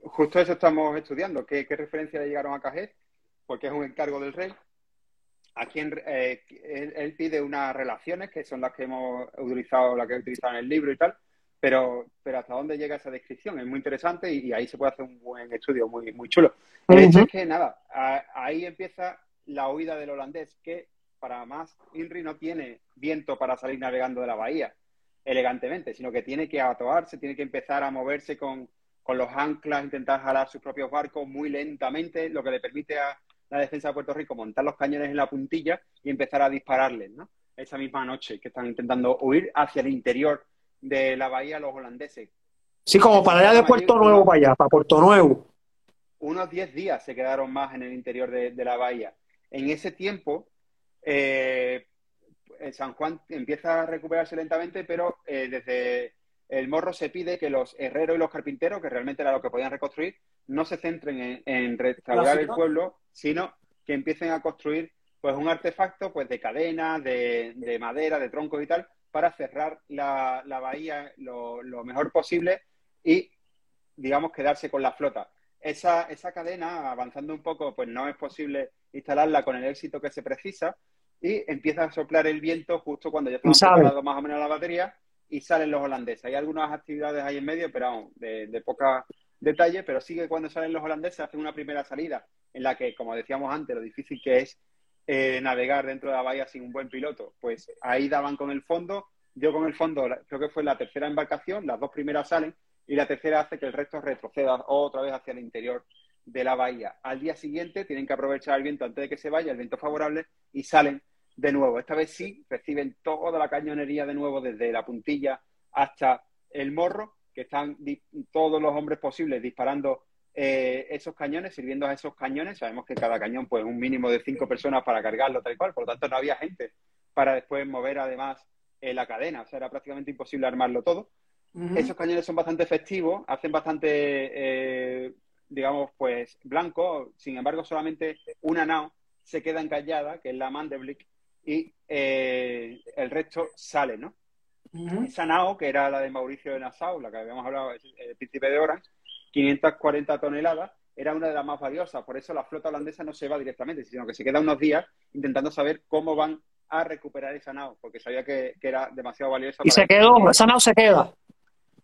Justo eso estamos estudiando, ¿qué, qué referencias le llegaron a Cajet? Porque es un encargo del rey. A quien eh, él, pide unas relaciones, que son las que hemos utilizado, las que he utilizado en el libro y tal, pero, pero hasta dónde llega esa descripción es muy interesante y, ahí se puede hacer un buen estudio muy, muy chulo. El hecho es que, nada, ahí empieza la huida del holandés, que para más, INRI no tiene viento para salir navegando de la bahía elegantemente, sino que tiene que atoarse, tiene que empezar a moverse con, los anclas, intentar jalar sus propios barcos muy lentamente, lo que le permite a la defensa de Puerto Rico montar los cañones en la puntilla y empezar a dispararles, ¿no? Esa misma noche que están intentando huir hacia el interior de la bahía los holandeses. Sí, como para allá de Puerto Nuevo, para allá, para Puerto Nuevo. Unos 10 días se quedaron más en el interior de, de la bahía. En ese tiempo, eh, San Juan empieza a recuperarse lentamente, pero eh, desde el morro se pide que los herreros y los carpinteros, que realmente era lo que podían reconstruir, no se centren en, restaurar el pueblo, sino que empiecen a construir pues un artefacto pues de cadena, de, madera, de troncos y tal, para cerrar la, bahía lo, mejor posible y, digamos, quedarse con la flota. Esa, esa cadena, avanzando un poco, pues no es posible instalarla con el éxito que se precisa y empieza a soplar el viento justo cuando ya estamos preparados más o menos la batería y salen los holandeses. Hay algunas actividades ahí en medio, pero de, de poca detalle, pero sí que cuando salen los holandeses hacen una primera salida en la que, como decíamos antes, lo difícil que es eh, navegar dentro de la bahía sin un buen piloto. Pues ahí daban con el fondo, yo con el fondo creo que fue la tercera embarcación, las dos primeras salen y la tercera hace que el resto retroceda otra vez hacia el interior de la bahía. Al día siguiente tienen que aprovechar el viento antes de que se vaya, el viento favorable, y salen de nuevo. Esta vez sí reciben toda la cañonería de nuevo desde la puntilla hasta el morro, que están todos los hombres posibles disparando eh, esos cañones, sirviendo a esos cañones. Sabemos que cada cañón, pues un mínimo de cinco personas para cargarlo tal y cual, por lo tanto no había gente para después mover además eh, la cadena, o sea, era prácticamente imposible armarlo todo. Esos cañones son bastante efectivos, hacen bastante, eh, digamos, pues blanco, sin embargo solamente una nao se queda encallada, que es la Mandeblick, y el resto sale, ¿no? Esa nao, que era la de Mauricio de Nassau, la que habíamos hablado, el príncipe de Orange, 540 toneladas, era una de las más valiosas. Por eso la flota holandesa no se va directamente, sino que se queda unos días intentando saber cómo van a recuperar esa nao, porque sabía que, era demasiado valiosa. Y se quedó, esa nao se queda.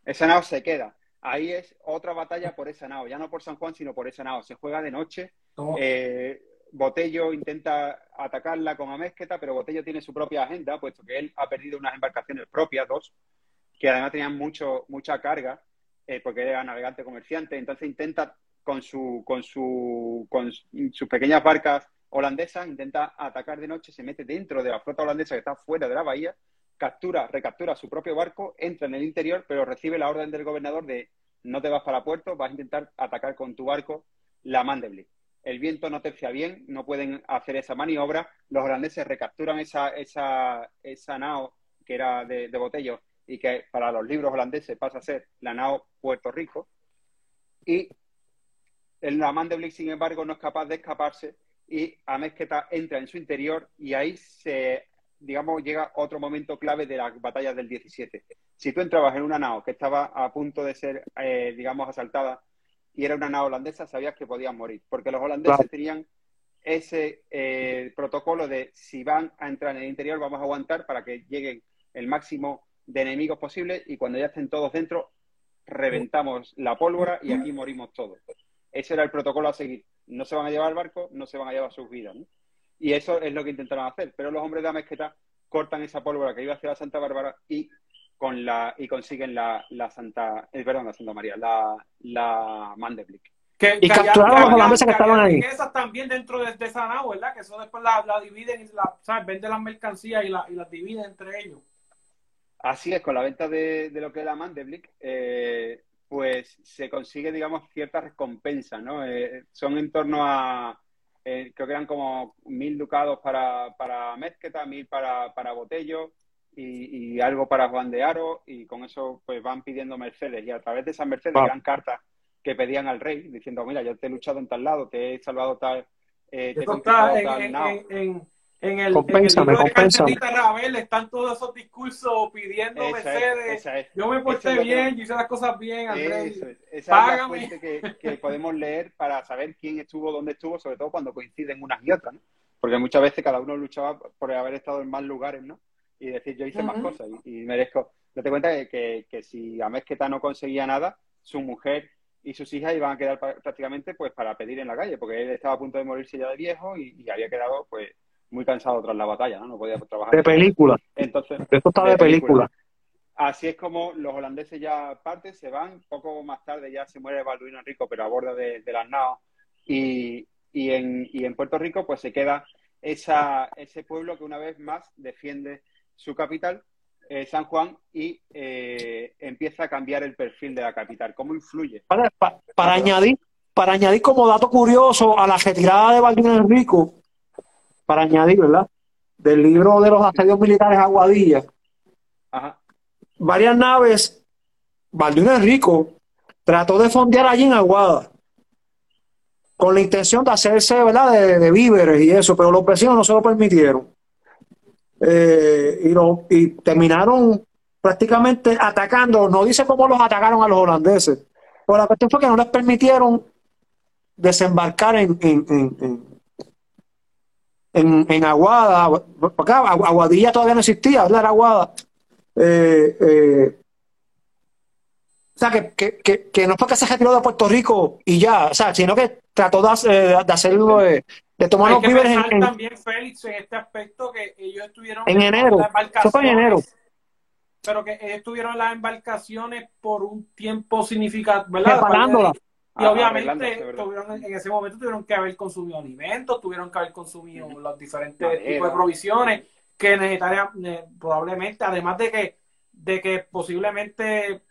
Esa nao se queda. Ahí es otra batalla por esa nao, ya no por San Juan, sino por esa nao. Se juega de noche. Eh, Botello intenta atacarla con Amezqueta, pero Botello tiene su propia agenda, puesto que él ha perdido unas embarcaciones propias, dos, que además tenían mucho, mucha carga, eh, porque era navegante comerciante. Entonces intenta con su, con su, con sus pequeñas barcas holandesas, intenta atacar de noche, se mete dentro de la flota holandesa que está fuera de la bahía, captura, recaptura su propio barco, entra en el interior, pero recibe la orden del gobernador de no te vas para puerto, vas a intentar atacar con tu barco la Mandeblick el viento no tercia bien, no pueden hacer esa maniobra, los holandeses recapturan esa, esa, esa nao que era de, Botello y que para los libros holandeses pasa a ser la nao Puerto Rico, y el Blick, sin embargo, no es capaz de escaparse y Amezqueta entra en su interior y ahí se, digamos, llega otro momento clave de las batallas del 17. Si tú entrabas en una nao que estaba a punto de ser, eh, digamos, asaltada y era una nave holandesa, sabías que podían morir, porque los holandeses tenían ese eh, protocolo de si van a entrar en el interior vamos a aguantar para que lleguen el máximo de enemigos posible y cuando ya estén todos dentro reventamos la pólvora y aquí morimos todos. Ese era el protocolo a seguir. No se van a llevar al barco, no se van a llevar sus vidas. Y eso es lo que intentaron hacer. Pero los hombres de Amezqueta cortan esa pólvora que iba hacia la Santa Bárbara y con la y consiguen la, la Santa, eh, perdón, la Santa María, la, la Mandeblick. Que, y capturaron a los holandeses que estaban ahí. Esas también dentro de, de, esa nave, ¿verdad? Que eso después la, la dividen y la, ¿sabes? venden las mercancías y, la, y las dividen entre ellos. Así es, con la venta de, de lo que es la Mandeblick, eh, pues se consigue, digamos, cierta recompensa, ¿no? Eh, son en torno a, eh, creo que eran como mil ducados para, para Mezqueta, mil para, para Botello, y, algo para Juan de Aro y con eso pues van pidiendo Mercedes. Y a través de esas Mercedes eran cartas que pedían al rey diciendo mira yo te he luchado en tal lado te he salvado tal eh, te he en, en, en, en, el, compénsame, en el de Ravel están todos esos discursos pidiendo Mercedes. yo me porté bien yo hice las cosas bien rey esa es la fuente que, que, podemos leer para saber quién estuvo dónde estuvo sobre todo cuando coinciden unas y otras ¿no? porque muchas veces cada uno luchaba por haber estado en más lugares no y decir yo hice más cosas y, merezco. Date cuenta de que, que si Amezqueta no conseguía nada, su mujer y sus hijas iban a quedar prácticamente pues para pedir en la calle, porque él estaba a punto de morirse ya de viejo y, había quedado pues muy cansado tras la batalla, ¿no? No podía trabajar. De película. Entonces, esto está de, película. Así es como los holandeses ya parten, se van, poco más tarde ya se muere Balduino Enrico, pero a bordo de, las naos. Y, y, en, y en Puerto Rico pues se queda esa, ese pueblo que una vez más defiende su capital, eh, San Juan, y eh, empieza a cambiar el perfil de la capital. ¿Cómo influye? Para, añadir, para añadir como dato curioso a la retirada de Baldino Enrico, para añadir, ¿verdad? Del libro de los asedios militares Aguadilla, varias naves, Baldino Enrico trató de fondear allí en Aguada. con la intención de hacerse, ¿verdad?, de, víveres y eso, pero los vecinos no se lo permitieron. Eh, y, lo, y terminaron prácticamente atacando, no dice cómo los atacaron a los holandeses, pero la cuestión fue que no les permitieron desembarcar en, en, en, en, Aguada, acá Aguadilla todavía no existía, ¿verdad? Era Aguada. Eh, eh, o sea, que, que, que, no fue que se retiró de Puerto Rico y ya, o sea, sino que trató de, de hacerlo, de, de tomar los víveres en, también, Félix, en este aspecto que ellos estuvieron en enero. Eso fue en enero pero que estuvieron las embarcaciones por un tiempo significativo, ¿verdad? Y ah, obviamente en ese momento tuvieron que haber consumido alimentos, tuvieron que haber consumido los diferentes tipos de provisiones que necesitarían probablemente, además de que, de que posiblemente eh,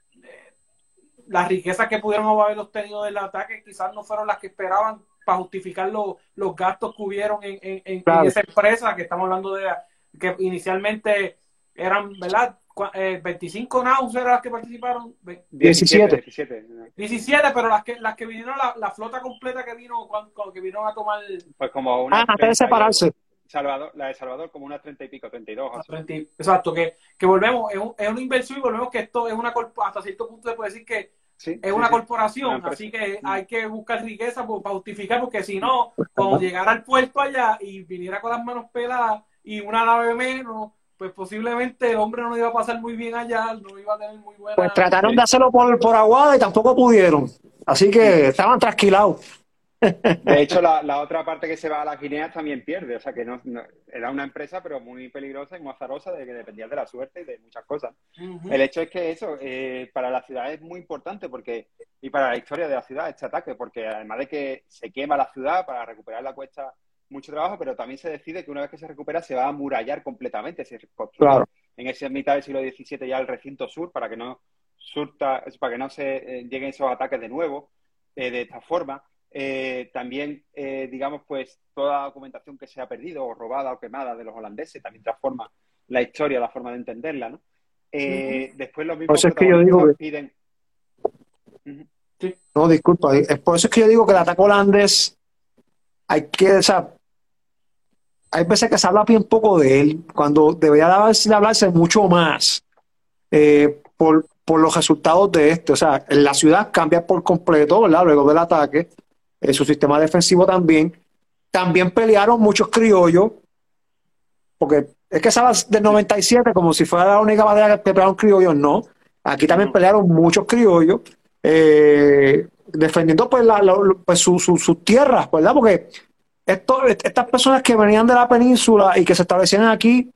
las riquezas que pudieron haber obtenido del ataque quizás no fueron las que esperaban para justificar los gastos que hubieron en, en, esa empresa que estamos hablando de que inicialmente eran, ¿verdad? 25 eh, naus eran las que participaron. 17. 17, pero las que, las que vinieron, la, flota completa que vino, cuando, que vinieron a tomar. Pues como una. Ah, antes de separarse. Salvador, la de Salvador como unas 30 y pico, 32. exacto, que, que volvemos, es, un, es, una inversión y volvemos que esto es una hasta cierto punto se puede decir que es una corporación, así que hay que buscar riqueza para justificar, porque si no, cuando llegara al puerto allá y viniera con las manos peladas y una nave menos, pues posiblemente el hombre no iba a pasar muy bien allá, no iba a tener muy buena... Pues trataron de hacerlo por, por Aguada y tampoco pudieron. Así que estaban trasquilados. De hecho, [LAUGHS] la, otra parte que se va a las Guineas también pierde. O sea, que no, era una empresa, pero muy peligrosa y muy azarosa, de que dependía de la suerte y de muchas cosas. El hecho es que eso, eh, para la ciudad es muy importante porque y para la historia de la ciudad, este ataque, porque además de que se quema la ciudad para recuperar la cuesta mucho trabajo, pero también se decide que una vez que se recupera se va a amurallar completamente, se construye en esa mitad del siglo XVII ya el recinto sur para que no surta, para que no se eh, lleguen esos ataques de nuevo eh, de esta forma. Eh, también, digamos, pues toda la documentación que se ha perdido o robada o quemada de los holandeses también transforma la historia, la forma de entenderla, ¿no? Después los mismos es que yo digo piden... No, disculpa, es por eso es que yo digo que el ataque holandés hay que, o hay veces que se habla bien poco de él, cuando debería de hablarse mucho más eh, por, los resultados de este. O sea, la ciudad cambia por completo, ¿verdad? Luego del ataque, eh, su sistema defensivo también. También pelearon muchos criollos, porque es que sabes del 97 como si fuera la única manera que pelearon criollos, no. Aquí también pelearon muchos criollos, eh, defendiendo pues, pues sus tierras, ¿verdad? Porque estas personas que venían de la península y que se establecían aquí,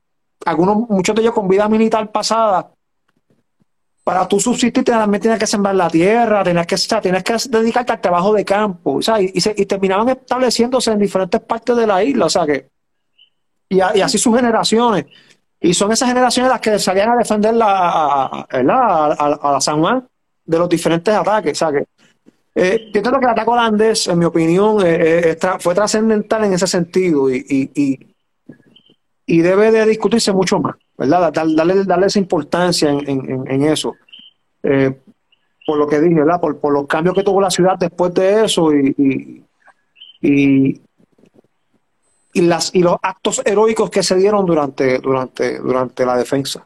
algunos, muchos de ellos con vida militar pasada, para tú subsistir también tienes que sembrar la tierra, tienes que, tienes que dedicarte al trabajo de campo, y, terminaban estableciéndose en diferentes partes de la isla, o sea que, y, así sus generaciones. Y son esas generaciones las que salían a defender la, a, la San Juan de los diferentes ataques, o sea que eh, yo creo que el ataque holandés, en mi opinión, eh, eh, fue trascendental en ese sentido y, y, debe de discutirse mucho más, ¿verdad? Darle, darle esa importancia en, eso. por lo que dije, ¿verdad? Por, por, los cambios que tuvo la ciudad después de eso y, y, y, las, y los actos heroicos que se dieron durante, durante, durante la defensa.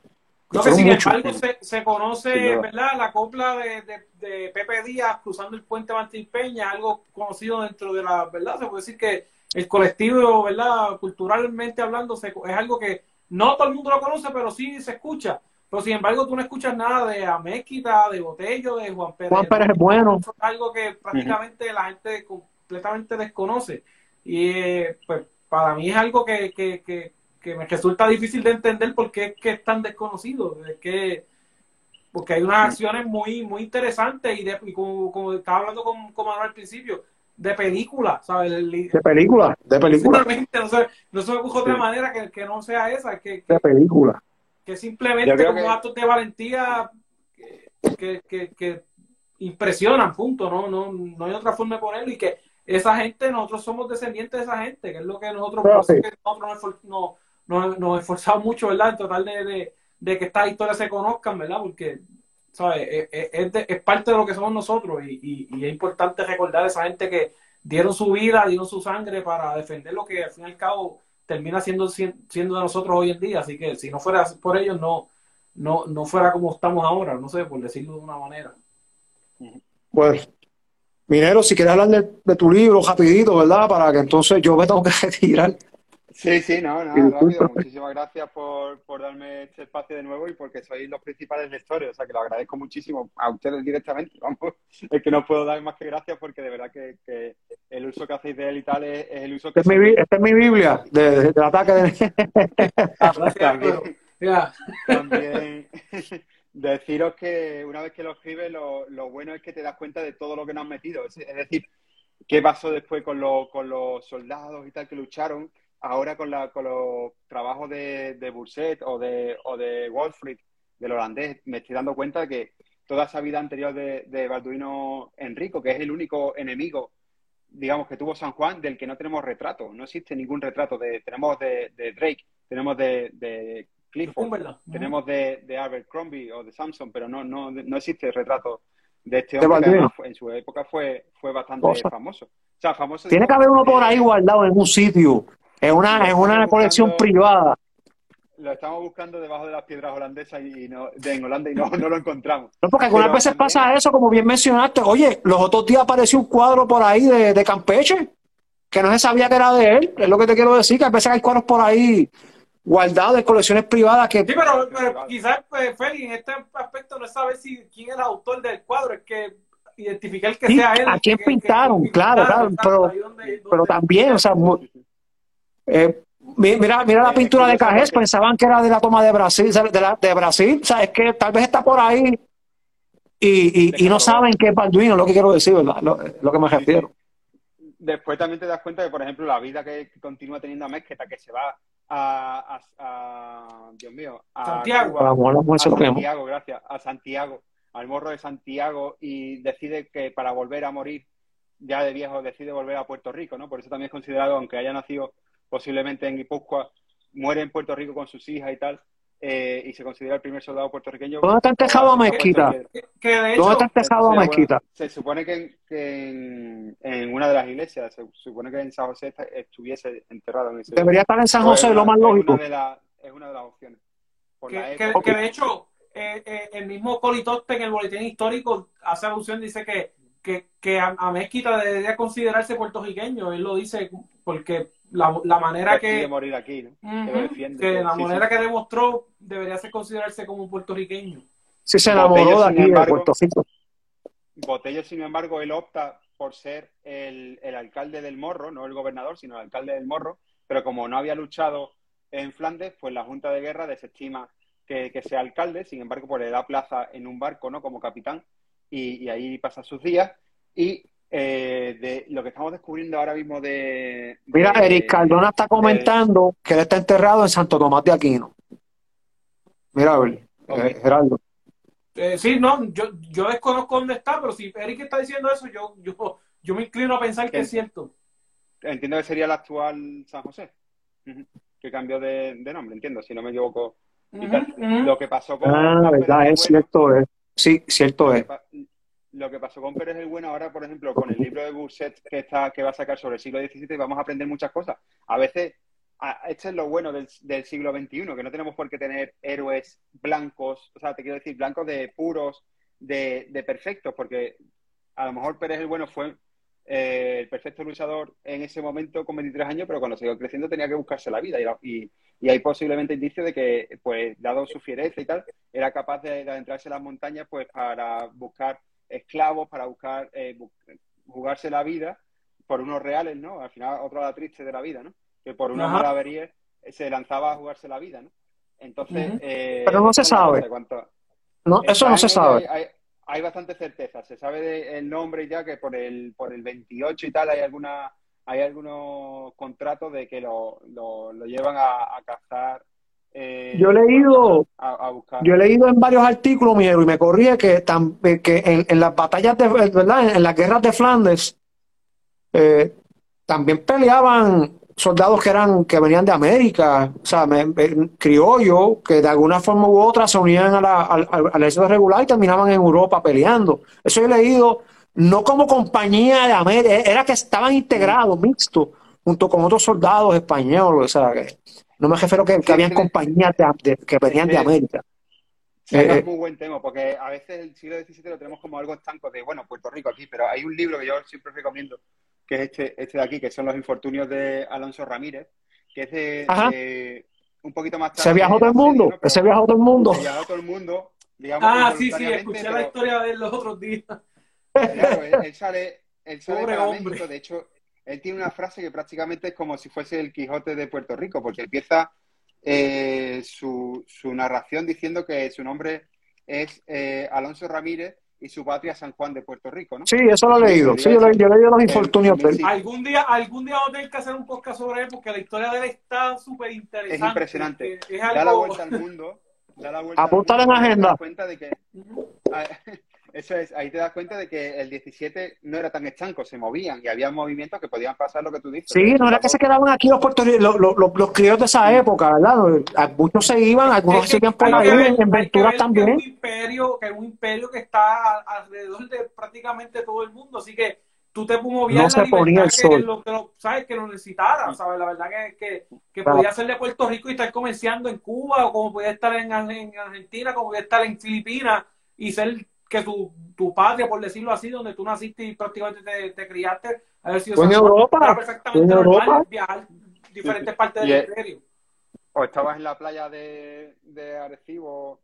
No, que sin embargo se, conoce, ¿verdad? La copla de, de, Pepe Díaz cruzando el puente Martín Peña, algo conocido dentro de la, ¿verdad? Se puede decir que el colectivo, ¿verdad? Culturalmente hablando, es algo que no todo el mundo lo conoce, pero sí se escucha. Pero sin embargo, tú no escuchas nada de Améquita, de Botello, de Juan Pérez. Juan Pérez es bueno. Es algo que prácticamente la gente completamente desconoce. Y eh, pues para mí es algo que, que, que que me resulta difícil de entender por qué es que es tan desconocido. Es que, porque hay unas acciones muy, muy interesantes y, de, como, estaba hablando con, con Manuel al principio, de película, ¿sabes? De película, de película. No se, no se me ocurre otra manera que, que, no sea esa. Que, de película. Que simplemente como actos de valentía que, que, que, impresionan, punto. No, no, no hay otra forma de ponerlo y que esa gente, nosotros somos descendientes de esa gente, que es lo que nosotros, nosotros no, nos, esforzamos mucho, ¿verdad? En tratar de, que estas historias se conozcan, ¿verdad? Porque, ¿sabes? Es, es, parte de lo que somos nosotros y, es importante recordar a esa gente que, dieron su vida, dieron su sangre para defender lo que al fin y al cabo termina siendo, siendo de nosotros hoy en día. Así que si no fuera por ellos, no, no, no fuera como estamos ahora, no sé, por decirlo de una manera. Pues, Minero, si quieres hablar de, tu libro rapidito, ¿verdad? Para que entonces yo me tengo que [LAUGHS] retirar. Sí, sí, no, no, rápido. Muchísimas gracias por, por, darme este espacio de nuevo y porque sois los principales lectores. O sea, que lo agradezco muchísimo a ustedes directamente. [LAUGHS] Vamos, es que no puedo dar más que gracias porque de verdad que, que el uso que hacéis de él y tal es, el uso que... Esta es, mi, esta es mi Biblia de, del ataque de... [LAUGHS] también, también [LAUGHS] deciros que una vez que lo escribes, lo, lo, bueno es que te das cuenta de todo lo que nos han metido. Es, decir, qué pasó después con, con los soldados y tal que lucharon ahora con, la, con los trabajos de, de Burset o de, o de Wolfried, del holandés, me estoy dando cuenta de que toda esa vida anterior de, de Balduino Enrico, que es el único enemigo, digamos, que tuvo San Juan, del que no tenemos retrato. No existe ningún retrato. De, tenemos de, de Drake, tenemos de, de Clifford, tenemos de, de Albert Crombie o de Samson, pero no, no, no existe retrato de este hombre que en su época fue, fue bastante famoso. O sea, famoso Tiene que haber uno por ahí guardado en un sitio es una, es una colección privada. Lo estamos buscando debajo de las piedras holandesas y no, de, en Holanda y no, no lo encontramos. No, porque algunas veces pasa eso, como bien mencionaste. Oye, los otros días apareció un cuadro por ahí de, de Campeche, que no se sabía que era de él. Es lo que te quiero decir, que a veces hay cuadros por ahí guardados de colecciones privadas que... Sí, pero, quizás, pues, Félix, en este aspecto no es saber si, quién es el autor del cuadro, es que identificar que sea él. ¿A quién pintaron? claro, claro, pero, pero también, o sea, eh, mira, mira la pintura de Cajés, pensaban que era de la toma de Brasil, de, la, de Brasil, o sea, es que tal vez está por ahí y, y, no saben qué es Balduino, lo que quiero decir, ¿verdad? Lo, que me refiero. Después también te das cuenta de, por ejemplo, la vida que continúa teniendo a Mezqueta, que se va a, a, Dios mío, a Santiago, a Santiago, gracias, a Santiago, al morro de Santiago y decide que para volver a morir ya de viejo decide volver a Puerto Rico, ¿no? Por eso también es considerado, aunque haya nacido posiblemente en Guipúzcoa, muere en Puerto Rico con sus hijas y tal, eh, y se considera el primer soldado puertorriqueño. ¿Dónde está enterrado a Mezquita? ¿Dónde está enterrado a Mezquita? se supone que, en, en, una de las iglesias, se supone que en San José estuviese enterrado en ese Debería estar en San José, lo más lógico. Es una es una de las opciones. Que, que, de hecho, eh, eh, el mismo Colitote en el boletín histórico hace alusión, dice que, que, que a, a Mezquita debería considerarse puertorriqueño. Él lo dice porque la, la manera que, morir aquí, que, la manera que demostró debería ser considerarse como puertorriqueño. Sí, se enamoró de aquí, de Puerto Rico. Botello, sin embargo, él opta por ser el, el, alcalde del Morro, no el gobernador, sino el alcalde del Morro, pero como no había luchado en Flandes, pues la Junta de Guerra desestima que, que sea alcalde, sin embargo, pues le da plaza en un barco, ¿no? Como capitán, y, y ahí pasa sus días, y eh, de lo que estamos descubriendo ahora mismo de... Mira, Eric Cardona está comentando que él está enterrado en Santo Tomás de Aquino. Mira, ver, eh, Gerardo. Eh, sí, no, yo, yo desconozco dónde está, pero si Eric está diciendo eso, yo, yo, yo me inclino a pensar que es cierto. Entiendo que sería el actual San José, que cambió de, nombre, entiendo, si no me equivoco. Lo que pasó con... Ah, verdad, es cierto, es. Sí, cierto es lo que pasó con Pérez el Bueno ahora, por ejemplo, con el libro de Burset que, está, que va a sacar sobre el siglo XVII, vamos a aprender muchas cosas. A veces, este es lo bueno del, siglo XXI, que no tenemos por qué tener héroes blancos, o sea, te quiero decir, blancos de puros, de, de perfectos, porque a lo mejor Pérez el Bueno fue eh, el perfecto luchador en ese momento con 23 años, pero cuando siguió creciendo tenía que buscarse la vida. Y, y, hay posiblemente indicios de que, pues, dado su fiereza y tal, era capaz de, de adentrarse en las montañas pues para buscar esclavos para buscar eh, jugarse la vida por unos reales, ¿no? Al final, otra la triste de la vida, ¿no? Que por unos malaveríes se lanzaba a jugarse la vida, ¿no? Entonces. Eh, Pero no se sabe. No, eso no se sabe. Hay, bastante certeza. Se sabe el nombre ya que por el, por el 28 y tal hay alguna hay algunos contratos de que lo, lo, llevan a, a cazar eh, yo he leído, yo he leído en varios artículos, mi y me corría que, eh, que en, las batallas de, ¿verdad? En, las guerras de Flandes eh, también peleaban soldados que eran que venían de América, o sea, criollos que de alguna forma u otra se unían a la, al, ejército regular y terminaban en Europa peleando. Eso he leído, no como compañía de América, era que estaban integrados, mixtos, junto con otros soldados españoles. O sea, que no me refiero que, que habían compañías que venían de América. es eh, muy buen tema, porque a veces el siglo XVII lo tenemos como algo estanco de, bueno, Puerto Rico aquí, pero hay un libro que yo siempre recomiendo, que es este, este de aquí, que son los infortunios de Alonso Ramírez, que es de, un poquito más tarde. Se viajó todo el mundo, se viajó todo el mundo. Se viajó todo el mundo. ah, sí, sí, escuché la historia de él los otros días. Claro, él, sale, él sale para México, de hecho, él tiene una frase que prácticamente es como si fuese el Quijote de Puerto Rico, porque empieza eh, su, su, narración diciendo que su nombre es eh, Alonso Ramírez y su patria San Juan de Puerto Rico, ¿no? Sí, eso lo he leído. Sí, yo, he leído los infortunios Algún día, algún día vamos a tener que hacer un podcast sobre él porque la historia de él está súper interesante. Es impresionante. Da la vuelta al mundo. Da la vuelta Apuntar en agenda. Cuenta de que, Eso es, ahí te das cuenta de que el 17 no era tan estanco, se movían y había movimientos que podían pasar lo que tú dices. Sí, no era que se quedaban aquí los los, los, los, críos de esa época, ¿verdad? Muchos se iban, algunos se iban por ahí, en Ventura también. Que es, un imperio, que es un imperio que está alrededor de prácticamente todo el mundo, así que tú te movías no se ponía el sol. Que lo, que lo, ¿sabes? que lo necesitara, ¿sabes? La verdad que, que, que podía ser de Puerto Rico y estar comerciando en Cuba, o como podía estar en, en Argentina, como podía estar en Filipinas y ser que tu, tu patria, por decirlo así, donde tú naciste y prácticamente te, te criaste, haber sido en Europa, perfectamente en Europa. viajar diferentes partes del imperio. O estabas en la playa de, de Arecibo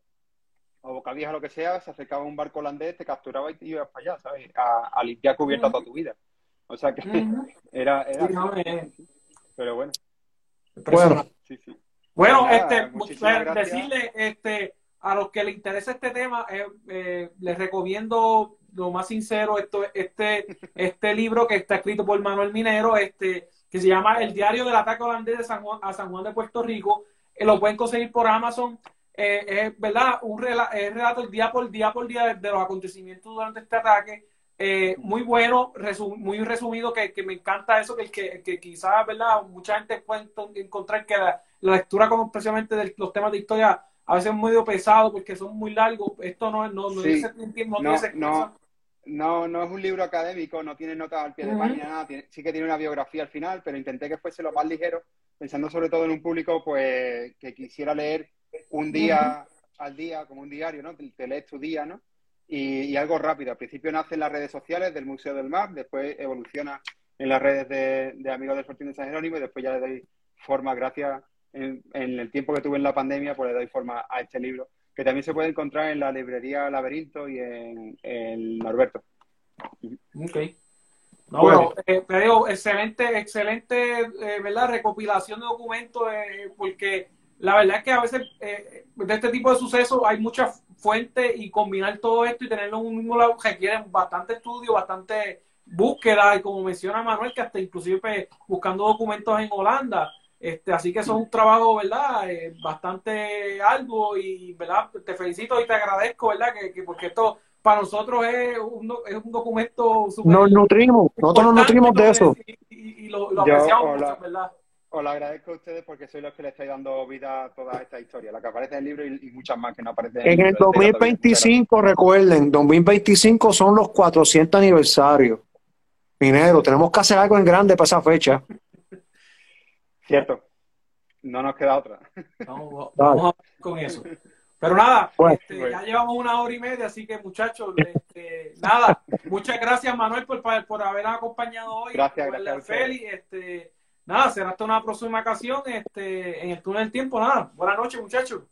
o Boca Vieja, lo que sea, se acercaba un barco holandés, te capturaba y te ibas para allá, ¿sabes? A, limpiar cubierta toda tu vida. O sea que [LAUGHS] era... era eh. Pero bueno. Bueno, sí, sí. bueno este, decirle, este a los que les interesa este tema, eh, eh, les recomiendo lo más sincero esto, este, este libro que está escrito por Manuel Minero, este, que se llama El diario del ataque holandés de San Juan, a San Juan de Puerto Rico. Eh, lo pueden conseguir por Amazon. es verdad, un relato, día por día por día de, los acontecimientos durante este ataque. muy bueno, muy resumido, que, me encanta eso, que, que, que quizás, ¿verdad? Mucha gente puede encontrar que la, lectura como precisamente de los temas de historia a veces medio pesado porque son muy largos. Esto no, no, no, no, no, es un libro académico, no tiene notas al pie de página, nada. sí que tiene una biografía al final, pero intenté que fuese lo más ligero, pensando sobre todo en un público pues que quisiera leer un día al día, como un diario, ¿no? Te, lees tu día, ¿no? Y, algo rápido. Al principio nace en las redes sociales del Museo del Mar, después evoluciona en las redes de, Amigos del Fortín de San Jerónimo y después ya le doy forma gracias en, el tiempo que tuve en la pandemia, pues le doy forma a este libro, que también se puede encontrar en la librería Laberinto y en, el Norberto. Ok. No, bueno. Eh, excelente, excelente, eh, ¿verdad? Recopilación de documentos, eh, porque la verdad es que a veces de este tipo de sucesos hay muchas fuentes y combinar todo esto y tenerlo en un mismo lado requiere bastante estudio, bastante búsqueda y como menciona Manuel, que hasta inclusive pues, buscando documentos en Holanda, este, así que eso es un trabajo, ¿verdad? Eh, bastante arduo y, ¿verdad? Te felicito y te agradezco, ¿verdad? Que, porque esto para nosotros es un, es un documento super Nos nutrimos, nosotros nos nutrimos de eso. Y, lo, apreciamos mucho, ¿verdad? Os lo agradezco a ustedes porque soy los que le estáis dando vida a toda esta historia, la que aparece en el libro y, muchas más que no aparecen en, en el 2025, recuerden, 2025 son los 400 aniversarios. Minero, tenemos que hacer algo en grande para esa fecha. Cierto. No nos queda otra. Vamos, vamos con eso. Pero nada, este, ya llevamos una hora y media, así que muchachos, este, nada, muchas gracias Manuel por, por haber acompañado hoy. Gracias, gracias. Feli, este, nada, será hasta una próxima ocasión este, en el túnel del tiempo. Nada, buenas noches muchachos.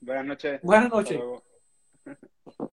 Buenas noches. Buenas noches.